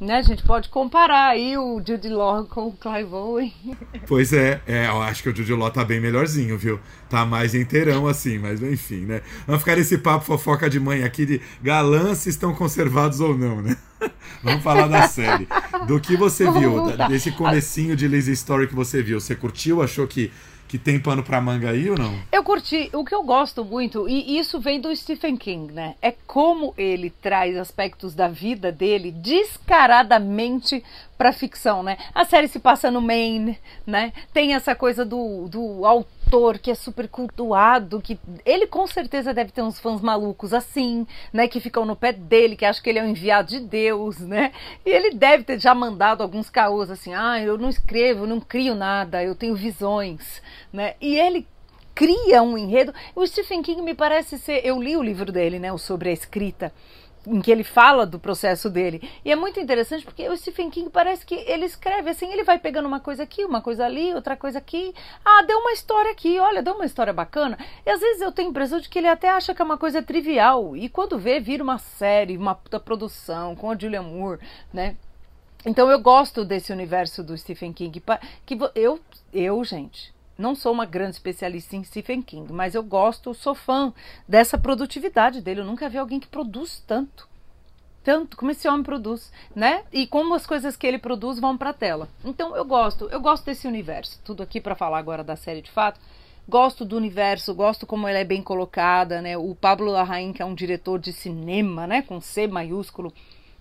Né, a gente pode comparar aí o Jude Law com o Clive Owen. Pois é, é, eu acho que o Jude Law tá bem melhorzinho, viu? Tá mais inteirão assim, mas enfim, né? Vamos ficar nesse papo fofoca de mãe aqui de galãs se estão conservados ou não, né? Vamos falar da série. Do que você viu, desse comecinho de Lazy Story que você viu, você curtiu? Achou que que tem pano pra manga aí ou não? Eu curti. O que eu gosto muito, e isso vem do Stephen King, né? É como ele traz aspectos da vida dele descaradamente pra ficção, né? A série se passa no Maine, né? Tem essa coisa do, do autor que é super cultuado, que ele com certeza deve ter uns fãs malucos assim, né? Que ficam no pé dele, que acham que ele é um enviado de Deus, né? E ele deve ter já mandado alguns caôs assim, ah, eu não escrevo, não crio nada, eu tenho visões né? E ele cria um enredo. O Stephen King me parece ser. Eu li o livro dele, né? O sobre a escrita em que ele fala do processo dele. E é muito interessante porque o Stephen King parece que ele escreve assim, ele vai pegando uma coisa aqui, uma coisa ali, outra coisa aqui. Ah, deu uma história aqui, olha, deu uma história bacana. E às vezes eu tenho a impressão de que ele até acha que é uma coisa trivial. E quando vê, vira uma série, uma puta produção com a Julia Moore, né? Então eu gosto desse universo do Stephen King. Que eu, eu, gente, não sou uma grande especialista em Stephen King, mas eu gosto, sou fã dessa produtividade dele. Eu nunca vi alguém que produz tanto. Tanto como esse homem produz, né? E como as coisas que ele produz vão para a tela. Então eu gosto, eu gosto desse universo. Tudo aqui para falar agora da série de fato. Gosto do universo, gosto como ela é bem colocada, né? O Pablo Larraín, que é um diretor de cinema, né, com C maiúsculo,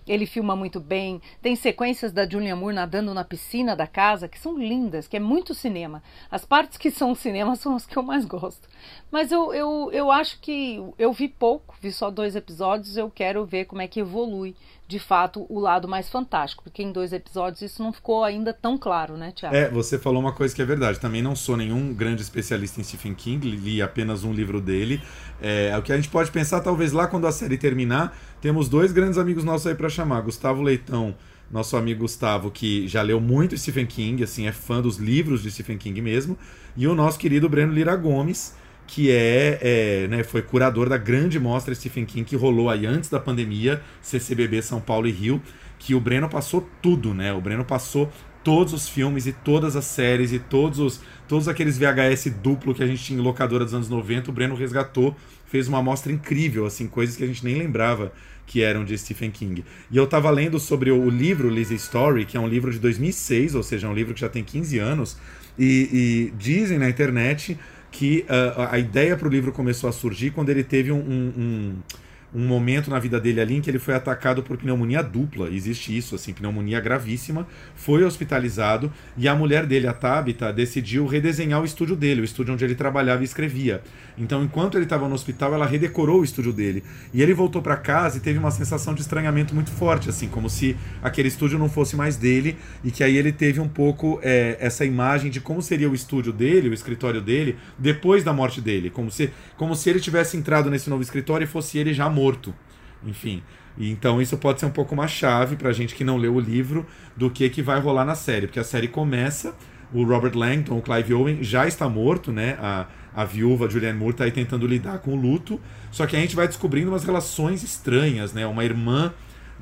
ele filma muito bem. Tem sequências da Julia Moore nadando na piscina da casa que são lindas, que é muito cinema. As partes que são cinema são as que eu mais gosto. Mas eu, eu, eu acho que eu vi pouco, vi só dois episódios. Eu quero ver como é que evolui de fato o lado mais fantástico, porque em dois episódios isso não ficou ainda tão claro, né, Tiago? É, você falou uma coisa que é verdade. Também não sou nenhum grande especialista em Stephen King, li apenas um livro dele. É, o que a gente pode pensar, talvez lá quando a série terminar, temos dois grandes amigos nossos aí para chamar: Gustavo Leitão nosso amigo Gustavo, que já leu muito Stephen King, assim, é fã dos livros de Stephen King mesmo, e o nosso querido Breno Lira Gomes, que é, é né, foi curador da grande mostra Stephen King que rolou aí antes da pandemia, CCBB São Paulo e Rio, que o Breno passou tudo, né? O Breno passou todos os filmes e todas as séries e todos os todos aqueles VHS duplo que a gente tinha em locadora dos anos 90, o Breno resgatou, fez uma amostra incrível, assim, coisas que a gente nem lembrava que eram de Stephen King. E eu tava lendo sobre o livro Lizzie Story, que é um livro de 2006, ou seja, é um livro que já tem 15 anos, e, e dizem na internet que uh, a ideia para o livro começou a surgir quando ele teve um, um, um momento na vida dele ali em que ele foi atacado por pneumonia dupla. Existe isso, assim, pneumonia gravíssima. Foi hospitalizado e a mulher dele, a Tabitha, decidiu redesenhar o estúdio dele, o estúdio onde ele trabalhava e escrevia. Então, enquanto ele estava no hospital, ela redecorou o estúdio dele. E ele voltou para casa e teve uma sensação de estranhamento muito forte, assim, como se aquele estúdio não fosse mais dele e que aí ele teve um pouco é, essa imagem de como seria o estúdio dele, o escritório dele, depois da morte dele, como se, como se ele tivesse entrado nesse novo escritório e fosse ele já morto morto. Enfim. Então isso pode ser um pouco uma chave pra gente que não leu o livro do que que vai rolar na série, porque a série começa, o Robert Langton, o Clive Owen já está morto, né? A, a viúva Julianne Moore está aí tentando lidar com o luto, só que a gente vai descobrindo umas relações estranhas, né? Uma irmã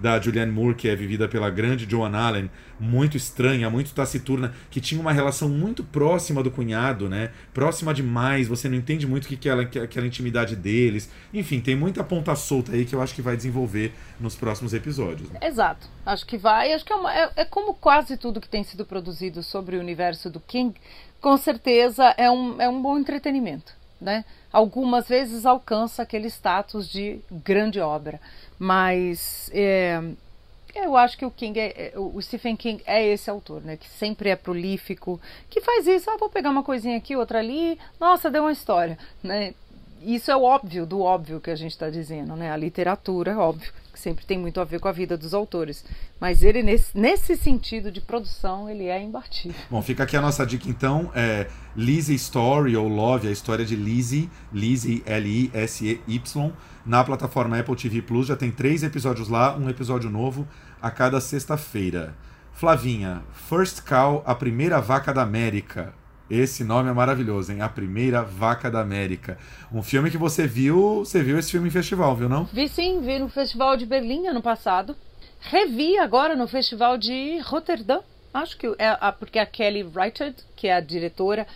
da Julianne Moore, que é vivida pela grande Joan Allen, muito estranha, muito taciturna, que tinha uma relação muito próxima do cunhado, né? Próxima demais, você não entende muito o que, que, ela, que aquela intimidade deles. Enfim, tem muita ponta solta aí que eu acho que vai desenvolver nos próximos episódios. Né? Exato. Acho que vai. Acho que é, uma, é, é como quase tudo que tem sido produzido sobre o universo do King, com certeza é um, é um bom entretenimento. Né? Algumas vezes alcança aquele status de grande obra, mas é, eu acho que o King é, é, o Stephen King é esse autor, né? Que sempre é prolífico, que faz isso, ah, vou pegar uma coisinha aqui, outra ali, nossa, deu uma história, né? Isso é o óbvio do óbvio que a gente está dizendo, né? A literatura, óbvio, que sempre tem muito a ver com a vida dos autores. Mas ele, nesse, nesse sentido de produção, ele é imbatível. Bom, fica aqui a nossa dica então. É Lizzie Story ou Love, a história de Lizzie, Lizzie L-I-S-E-Y na plataforma Apple TV Plus. Já tem três episódios lá, um episódio novo a cada sexta-feira. Flavinha, First Cow, a primeira vaca da América. Esse nome é maravilhoso, hein? A Primeira Vaca da América. Um filme que você viu, você viu esse filme em festival, viu não? Vi sim, vi no Festival de Berlim ano passado. Revi agora no Festival de Rotterdam. Acho que é porque a Kelly Reichardt, que é a diretora,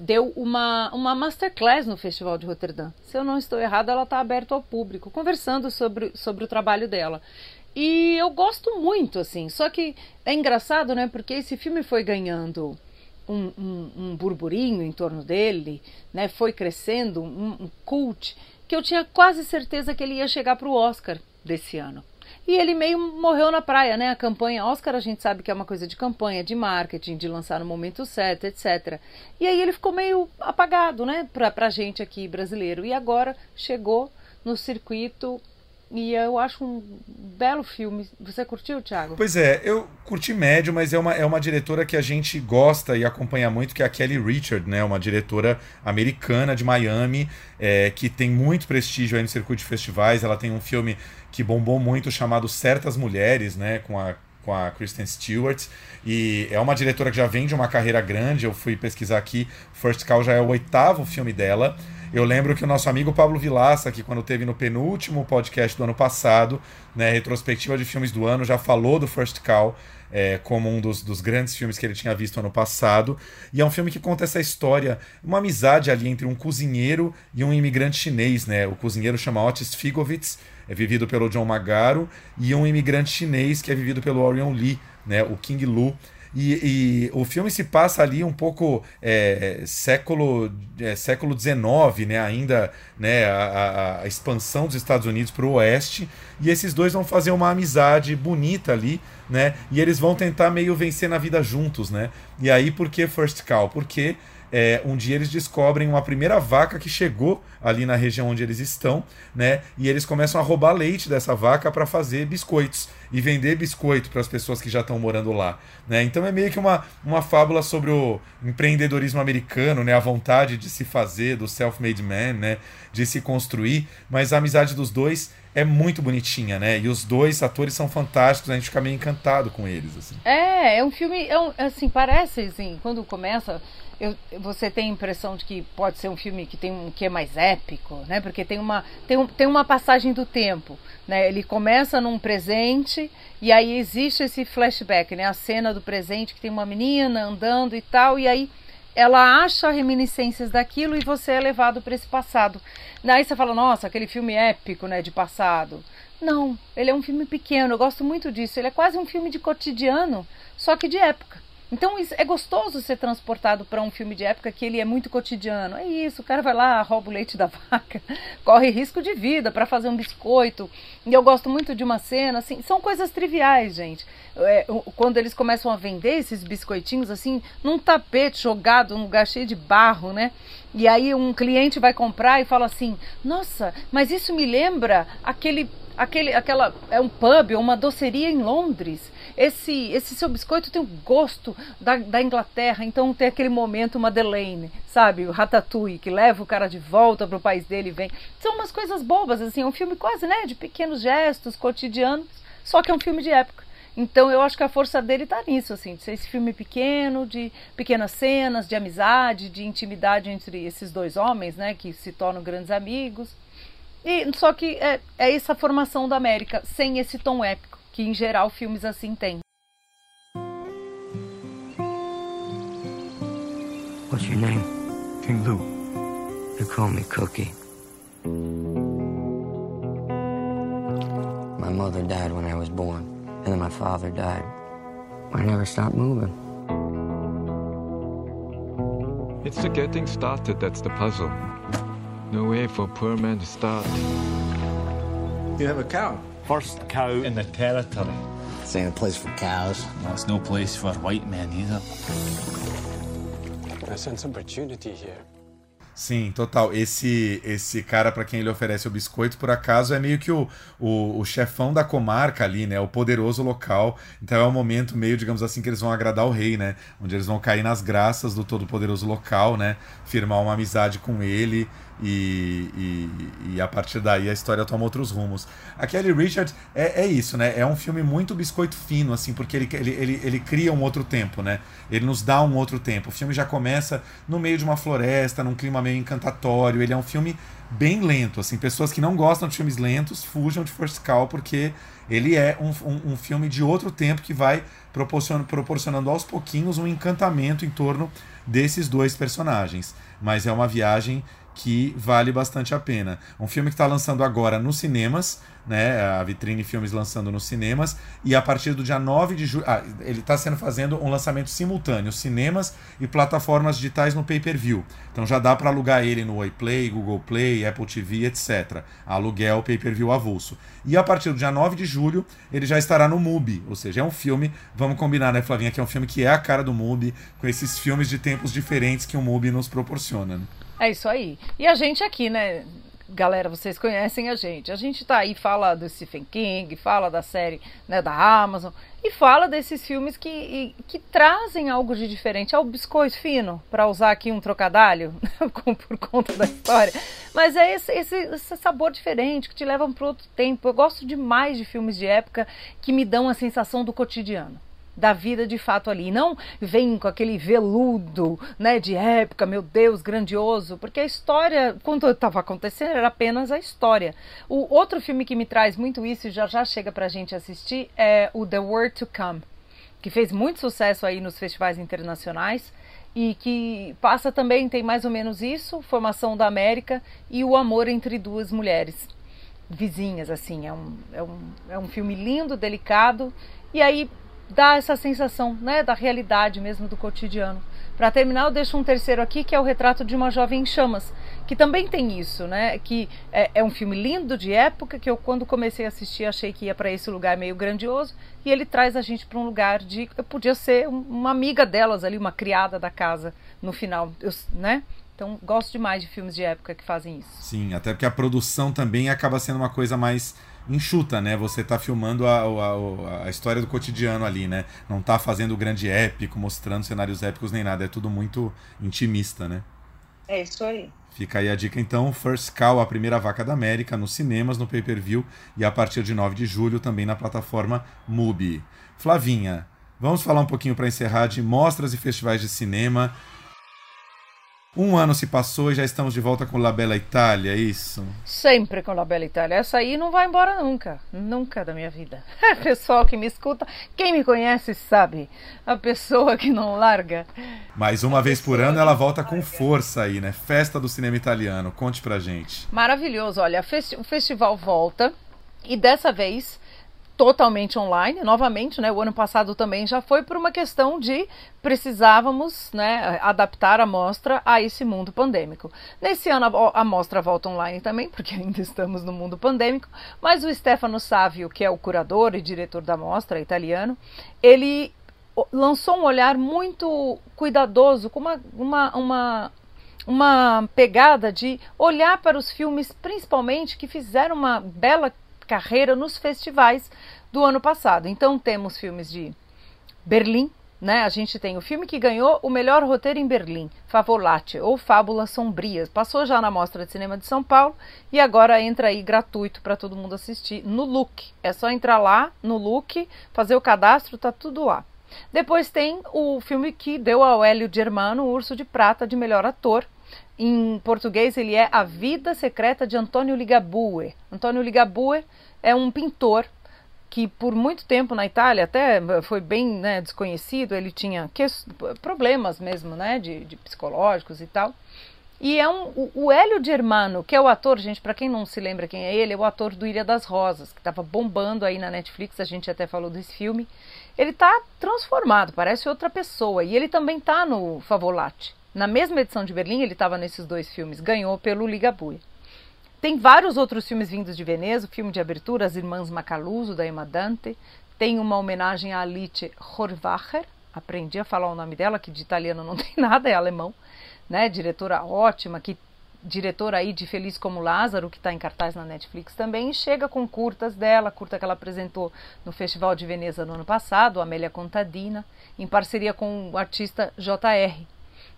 deu uma, uma masterclass no Festival de Roterdã. Se eu não estou errada, ela está aberta ao público, conversando sobre, sobre o trabalho dela. E eu gosto muito, assim. Só que é engraçado, né? Porque esse filme foi ganhando um, um, um burburinho em torno dele, né? Foi crescendo um, um cult que eu tinha quase certeza que ele ia chegar para o Oscar desse ano. E ele meio morreu na praia, né? A campanha Oscar a gente sabe que é uma coisa de campanha, de marketing, de lançar no momento certo, etc. E aí ele ficou meio apagado, né? Pra, pra gente aqui brasileiro. E agora chegou no circuito e eu acho um belo filme. Você curtiu, Thiago? Pois é, eu curti médio, mas é uma, é uma diretora que a gente gosta e acompanha muito, que é a Kelly Richard, né? Uma diretora americana de Miami, é, que tem muito prestígio aí no circuito de festivais. Ela tem um filme que bombou muito chamado Certas Mulheres, né? Com a com a Kristen Stewart. E é uma diretora que já vem de uma carreira grande. Eu fui pesquisar aqui. First Call já é o oitavo filme dela. Eu lembro que o nosso amigo Pablo Vilaça, que quando teve no penúltimo podcast do ano passado, né, retrospectiva de filmes do ano, já falou do First Call é, como um dos, dos, grandes filmes que ele tinha visto ano passado. E é um filme que conta essa história, uma amizade ali entre um cozinheiro e um imigrante chinês, né? O cozinheiro chama Otis Figovitz, é vivido pelo John Magaro, e um imigrante chinês que é vivido pelo Orion Lee, né? O King Lu. E, e, o filme se passa ali um pouco é, século é, século XIX, né? Ainda né, a, a expansão dos Estados Unidos para o oeste. E esses dois vão fazer uma amizade bonita ali, né? E eles vão tentar meio vencer na vida juntos, né? E aí por que First Call? Porque é, um dia eles descobrem uma primeira vaca que chegou ali na região onde eles estão, né? E eles começam a roubar leite dessa vaca para fazer biscoitos e vender biscoito para as pessoas que já estão morando lá, né? Então é meio que uma, uma fábula sobre o empreendedorismo americano, né? A vontade de se fazer, do self-made man, né? De se construir, mas a amizade dos dois é muito bonitinha, né? E os dois atores são fantásticos, a gente fica meio encantado com eles, assim. É, é um filme, é um, assim, parece, assim, quando começa eu, você tem a impressão de que pode ser um filme que tem um que é mais épico, né? Porque tem uma, tem, um, tem uma passagem do tempo, né? Ele começa num presente e aí existe esse flashback, né? A cena do presente que tem uma menina andando e tal e aí ela acha reminiscências daquilo e você é levado para esse passado. Aí você fala, nossa, aquele filme épico, né, de passado. Não, ele é um filme pequeno, eu gosto muito disso. Ele é quase um filme de cotidiano, só que de época. Então é gostoso ser transportado para um filme de época que ele é muito cotidiano. É isso, o cara vai lá, rouba o leite da vaca, corre risco de vida para fazer um biscoito. E eu gosto muito de uma cena, assim, são coisas triviais, gente. É, quando eles começam a vender esses biscoitinhos assim, num tapete jogado num lugar cheio de barro, né? E aí um cliente vai comprar e fala assim: "Nossa, mas isso me lembra aquele aquele aquela é um pub ou uma doceria em Londres" esse, esse seu biscoito tem o gosto da, da Inglaterra, então tem aquele momento Madeleine, sabe? O Ratatouille, que leva o cara de volta para o país dele e vem. São umas coisas bobas, assim, é um filme quase, né, de pequenos gestos cotidianos, só que é um filme de época. Então eu acho que a força dele está nisso, assim, de ser esse filme pequeno, de pequenas cenas, de amizade, de intimidade entre esses dois homens, né, que se tornam grandes amigos. E só que é, é essa formação da América sem esse tom épico que em geral filmes assim têm. What's your name? King Lou. You call me Cookie. My mother died when I was born, and then my father died. I never stopped moving. It's the getting started that's the puzzle. No way for a poor man to start. You have a cow. First cow in the territory. This ain't a place for cows. No, it's no place for white men either. I sense opportunity here. Sim, total. Esse esse cara para quem ele oferece o biscoito, por acaso, é meio que o, o, o, chefão da comarca ali, né? O poderoso local. Então é um momento meio, digamos assim, que eles vão agradar o rei, né? Onde eles vão cair nas graças do todo-poderoso local, né? Firmar uma amizade com ele e, e, e, a partir daí a história toma outros rumos. A Kelly Richard é, é isso, né? É um filme muito biscoito fino, assim, porque ele, ele, ele, ele cria um outro tempo, né? Ele nos dá um outro tempo. O filme já começa no meio de uma floresta, num clima meio encantatório. Ele é um filme bem lento, assim. Pessoas que não gostam de filmes lentos fujam de First Call, porque ele é um, um, um filme de outro tempo que vai proporcionando, proporcionando aos pouquinhos um encantamento em torno desses dois personagens. Mas é uma viagem que vale bastante a pena. Um filme que está lançando agora nos cinemas, né? A Vitrine Filmes lançando nos cinemas, e a partir do dia 9 de julho. Ah, ele está sendo fazendo um lançamento simultâneo, cinemas e plataformas digitais no pay-per-view. Então já dá para alugar ele no iPlay, Google Play, Apple TV, etc. Aluguel pay-per-view avulso. E a partir do dia 9 de julho, ele já estará no MUBI, ou seja, é um filme, vamos combinar, né, Flavinha, que é um filme que é a cara do MUBI, com esses filmes de tempos diferentes que o MUBI nos proporciona. Né? É isso aí. E a gente aqui, né? galera, vocês conhecem a gente. A gente tá aí, fala do Stephen King, fala da série né, da Amazon e fala desses filmes que, e, que trazem algo de diferente. É o biscoito fino, para usar aqui um trocadilho, por conta da história. Mas é esse, esse, esse sabor diferente que te levam para outro tempo. Eu gosto demais de filmes de época que me dão a sensação do cotidiano da vida de fato ali. Não vem com aquele veludo, né, de época, meu Deus, grandioso, porque a história, quando estava acontecendo, era apenas a história. O outro filme que me traz muito isso e já já chega pra gente assistir é o The World to Come, que fez muito sucesso aí nos festivais internacionais e que passa também, tem mais ou menos isso, formação da América e o amor entre duas mulheres vizinhas, assim, é um, é um, é um filme lindo, delicado, e aí dá essa sensação né, da realidade mesmo do cotidiano. Para terminar, eu deixo um terceiro aqui, que é o retrato de uma jovem em chamas, que também tem isso, né? Que é, é um filme lindo de época, que eu quando comecei a assistir achei que ia para esse lugar meio grandioso, e ele traz a gente para um lugar de. Eu podia ser uma amiga delas ali, uma criada da casa no final, eu, né? Então, gosto demais de filmes de época que fazem isso. Sim, até porque a produção também acaba sendo uma coisa mais enxuta, né? Você tá filmando a, a, a, história do cotidiano ali, né? Não tá fazendo grande épico, mostrando cenários épicos nem nada. É tudo muito intimista, né? É isso aí. Fica aí a dica então, First Cow, a primeira vaca da América, nos cinemas, no pay-per-view e a partir de 9 de julho também na plataforma MUBI. Flavinha, vamos falar um pouquinho para encerrar de mostras e festivais de cinema. Um ano se passou e já estamos de volta com La Bella Itália, é isso? Sempre com La Bella Itália. Essa aí não vai embora nunca. Nunca da minha vida. Pessoal que me escuta, quem me conhece sabe. A pessoa que não larga. Mais uma vez por ano ela volta com força aí, né? Festa do cinema italiano. Conte pra gente. Maravilhoso. Olha, o festival volta e dessa vez totalmente online, novamente, né? O ano passado também já foi por uma questão de precisávamos, né, adaptar a mostra a esse mundo pandêmico. Nesse ano a, mostra volta online também, porque ainda estamos no mundo pandêmico, mas o Stefano Savio, que é o curador e diretor da mostra italiano, ele lançou um olhar muito cuidadoso, com uma, uma, uma uma pegada de olhar para os filmes, principalmente que fizeram uma bela carreira nos festivais do ano passado. Então temos filmes de Berlim, né? A gente tem o filme que ganhou o melhor roteiro em Berlim, Favolate ou Fábulas Sombrias. Passou já na Mostra de Cinema de São Paulo e agora entra aí gratuito para todo mundo assistir no Look. É só entrar lá no Look, fazer o cadastro, tá tudo lá. Depois tem o filme que deu ao Hélio Germano o Urso de Prata de melhor ator, em português, ele é A Vida Secreta de Antônio Ligabue. Antônio Ligabue é um pintor que por muito tempo na Itália até foi bem né, desconhecido, ele tinha que, problemas mesmo, né, de, de, psicológicos e tal. E é um, o, o Hélio Germano, que é o ator, gente, para quem não se lembra quem é ele, é o ator do Ilha das Rosas, que estava bombando aí na Netflix, a gente até falou desse filme. Ele está transformado, parece outra pessoa, e ele também está no Favolate. Na mesma edição de Berlim, ele estava nesses dois filmes, ganhou pelo Ligabue. Tem vários outros filmes vindos de Veneza, o filme de abertura As Irmãs Macaluso, da Emma Dante, tem uma homenagem a Alice Horvacher, aprendi a falar o nome dela, que de italiano não tem nada, é alemão, né? Diretora ótima, que diretora aí de Feliz como Lázaro, que está em cartaz na Netflix também, e chega com curtas dela, curta que ela apresentou no Festival de Veneza no ano passado, Amélia Contadina, em parceria com o artista JR.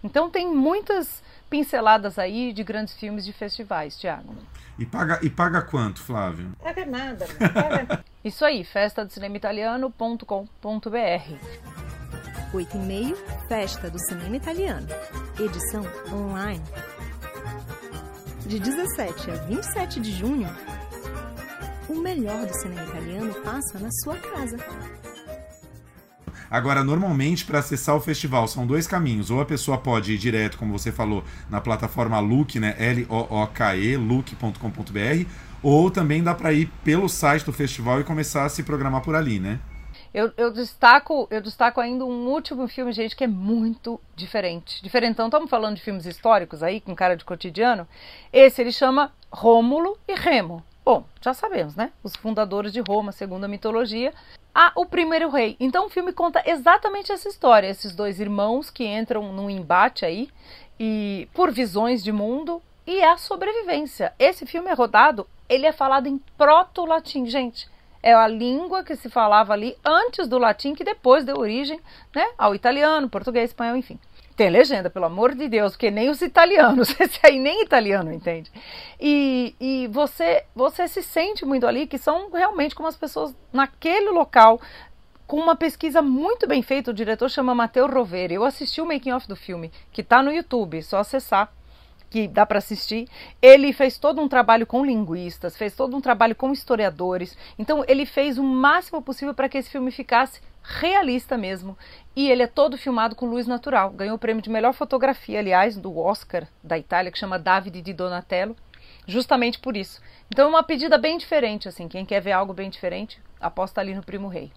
Então tem muitas pinceladas aí de grandes filmes de festivais, Tiago. E paga, e paga quanto, Flávio? Paga nada. Paga... Isso aí, festa do cinema italiano.com.br. 8 e meio, Festa do Cinema Italiano. Edição online. De 17 a 27 de junho, o melhor do cinema italiano passa na sua casa. Agora, normalmente, para acessar o festival, são dois caminhos. Ou a pessoa pode ir direto, como você falou, na plataforma Look, né? L-O-O-K-E, look.com.br, ou também dá para ir pelo site do festival e começar a se programar por ali, né? Eu, eu, destaco, eu destaco ainda um último filme, gente, que é muito diferente. Diferentão, estamos falando de filmes históricos aí, com cara de cotidiano. Esse ele chama Rômulo e Remo. Bom, já sabemos, né? Os fundadores de Roma, segundo a mitologia, a O Primeiro Rei. Então o filme conta exatamente essa história, esses dois irmãos que entram num embate aí e por visões de mundo e a sobrevivência. Esse filme é rodado, ele é falado em proto-latim, gente. É a língua que se falava ali antes do latim, que depois deu origem né, ao italiano, português, espanhol, enfim. Tem legenda, pelo amor de Deus, porque nem os italianos, esse aí nem italiano entende. E, e você, você se sente muito ali que são realmente como as pessoas naquele local, com uma pesquisa muito bem feita. O diretor chama Matteo Rovere. Eu assisti o making of do filme, que está no YouTube, só acessar que dá para assistir. Ele fez todo um trabalho com linguistas, fez todo um trabalho com historiadores. Então ele fez o máximo possível para que esse filme ficasse realista mesmo. E ele é todo filmado com luz natural. Ganhou o prêmio de melhor fotografia, aliás, do Oscar da Itália, que chama Davide di Donatello, justamente por isso. Então é uma pedida bem diferente, assim. Quem quer ver algo bem diferente, aposta ali no Primo Rei.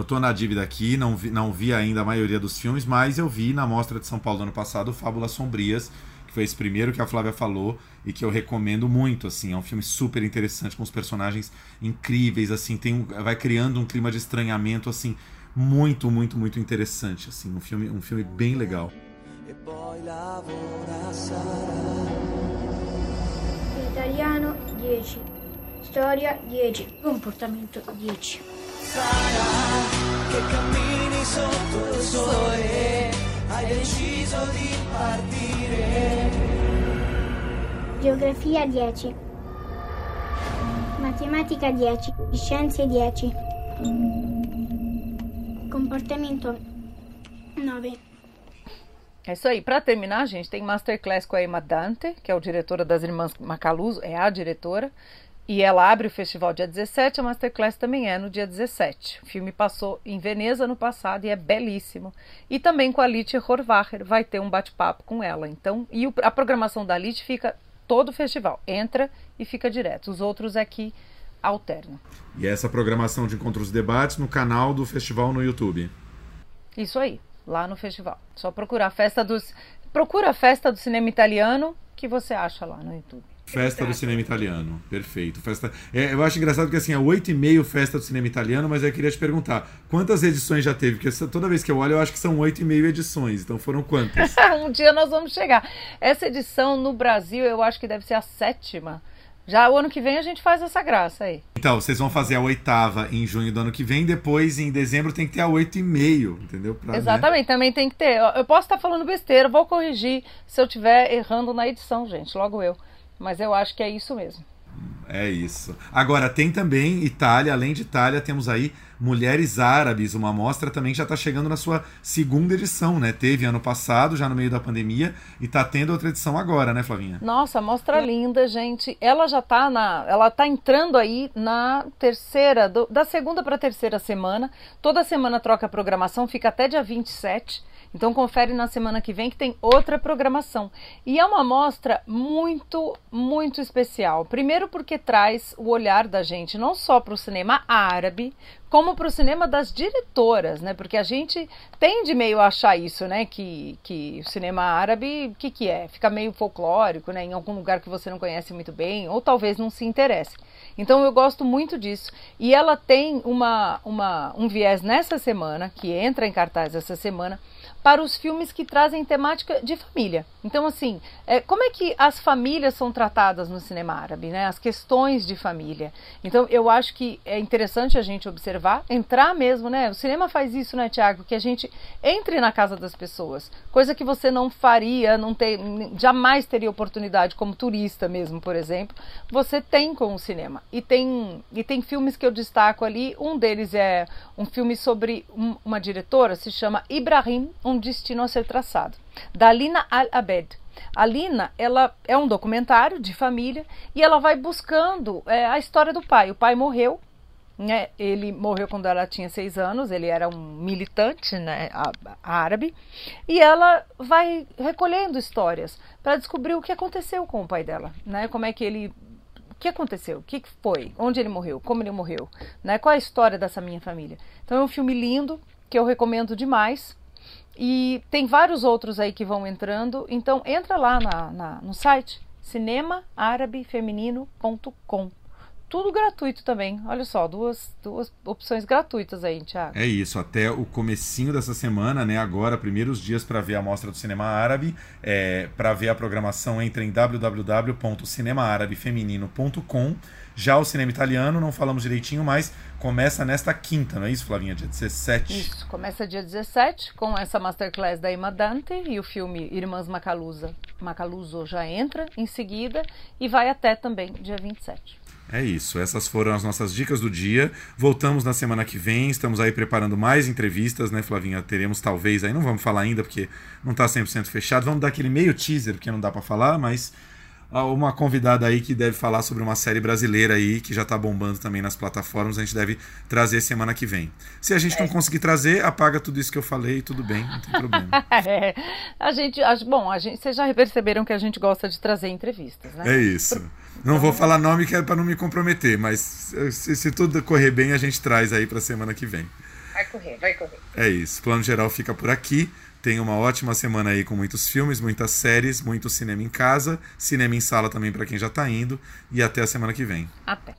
Eu tô na dívida aqui, não vi, não vi ainda a maioria dos filmes, mas eu vi na Mostra de São Paulo do ano passado Fábulas Sombrias, que foi esse primeiro que a Flávia falou e que eu recomendo muito, assim, é um filme super interessante com os personagens incríveis, assim, tem vai criando um clima de estranhamento assim muito, muito, muito interessante, assim, um filme, um filme bem legal. Italiano 10, storia 10, comportamento 10. Sarà che cammini sotto il sole, hai deciso di partire. Geografia 10. Matematica 10. Scienze 10. Comportamento 9. É isso aí. Para terminar, gente, tem masterclass com a Emma Dante, que é o diretora das Irmãs Macaluso, é a diretora. E ela abre o festival dia 17, a Masterclass também é no dia 17. O filme passou em Veneza no passado e é belíssimo. E também com a Lite Horvacher, vai ter um bate-papo com ela. Então, e a programação da Lite fica todo o festival. Entra e fica direto. Os outros aqui alternam. E essa programação de encontros e debates no canal do festival no YouTube. Isso aí, lá no festival. Só procurar a festa dos. Procura a festa do cinema italiano que você acha lá no YouTube. Festa do cinema italiano, perfeito. Festa... É, eu acho engraçado que assim, é 8 e meio festa do cinema italiano, mas eu queria te perguntar, quantas edições já teve? Porque toda vez que eu olho, eu acho que são 8 e meio edições, então foram quantas? um dia nós vamos chegar. Essa edição no Brasil, eu acho que deve ser a sétima. Já o ano que vem a gente faz essa graça aí. Então, vocês vão fazer a oitava em junho do ano que vem, depois em dezembro tem que ter a oito e meio, entendeu? Pra, Exatamente, né? também tem que ter. Eu posso estar falando besteira, vou corrigir se eu estiver errando na edição, gente, logo eu. Mas eu acho que é isso mesmo. É isso. Agora, tem também Itália, além de Itália, temos aí Mulheres Árabes, uma mostra também que já está chegando na sua segunda edição, né? Teve ano passado, já no meio da pandemia, e está tendo outra edição agora, né, Flavinha? Nossa, mostra linda, gente. Ela já está na. Ela está entrando aí na terceira, do, da segunda para a terceira semana. Toda semana troca a programação, fica até dia 27. Então confere na semana que vem que tem outra programação. E é uma mostra muito, muito especial. Primeiro porque traz o olhar da gente não só para o cinema árabe, como para o cinema das diretoras, né? Porque a gente tende meio a achar isso, né? Que, que o cinema árabe, o que, que é? Fica meio folclórico, né? Em algum lugar que você não conhece muito bem, ou talvez não se interesse. Então eu gosto muito disso. E ela tem uma, uma, um viés nessa semana, que entra em cartaz essa semana, para os filmes que trazem temática de família. Então, assim, é, como é que as famílias são tratadas no cinema árabe, né? As questões de família. Então, eu acho que é interessante a gente observar, entrar mesmo, né? O cinema faz isso, né, Tiago? Que a gente entre na casa das pessoas, coisa que você não faria, não ter, jamais teria oportunidade como turista mesmo, por exemplo. Você tem com o cinema e tem e tem filmes que eu destaco ali. Um deles é um filme sobre um, uma diretora, se chama Ibrahim Destino a Ser Traçado, da Lina Al-Abed. A Lina, ela é um documentário de família e ela vai buscando é, a história do pai. O pai morreu, né? Ele morreu quando ela tinha seis anos. Ele era um militante, né, árabe, e ela vai recolhendo histórias para descobrir o que aconteceu com o pai dela, né? Como é que ele o que aconteceu? O que foi? Onde ele morreu? Como ele morreu? Né? Qual é a história dessa minha família? Então é um filme lindo que eu recomendo demais. E tem vários outros aí que vão entrando. Então entra lá na, na no site cinemaarabefeminino.com tudo gratuito também. Olha só, duas, duas opções gratuitas aí, Thiago. É isso, até o comecinho dessa semana, né? Agora, primeiros dias para ver a mostra do cinema árabe. É, para ver a programação, entre em www.cinemaarabefeminino.com. Já o cinema italiano, não falamos direitinho, mas começa nesta quinta, não é isso, Flavinha? Dia 17. Isso, começa dia 17 com essa masterclass da Ima Dante e o filme Irmãs Macalusa, Macaluso já entra em seguida e vai até também dia 27. É isso, essas foram as nossas dicas do dia. Voltamos na semana que vem, estamos aí preparando mais entrevistas, né, Flavinha? Teremos talvez aí, não vamos falar ainda porque não está 100% fechado. Vamos dar aquele meio teaser, porque não dá para falar, mas uma convidada aí que deve falar sobre uma série brasileira aí que já está bombando também nas plataformas, a gente deve trazer semana que vem. Se a gente é. não conseguir trazer, apaga tudo isso que eu falei, tudo bem, não tem problema. é, a gente, bom, a gente, vocês já perceberam que a gente gosta de trazer entrevistas, né? É isso. Não vou falar nome que é para não me comprometer, mas se, se tudo correr bem, a gente traz aí para semana que vem. Vai correr, vai correr. É isso. Plano geral fica por aqui. Tenha uma ótima semana aí com muitos filmes, muitas séries, muito cinema em casa, cinema em sala também para quem já está indo. E até a semana que vem. Até.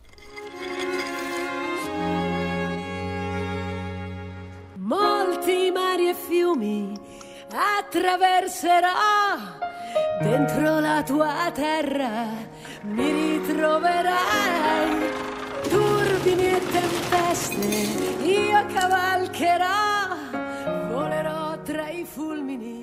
Molti mari e fiumi attraverserò dentro la tua terra, mi ritroverai. Turbini e tempeste io cavalcherò tra i fulmini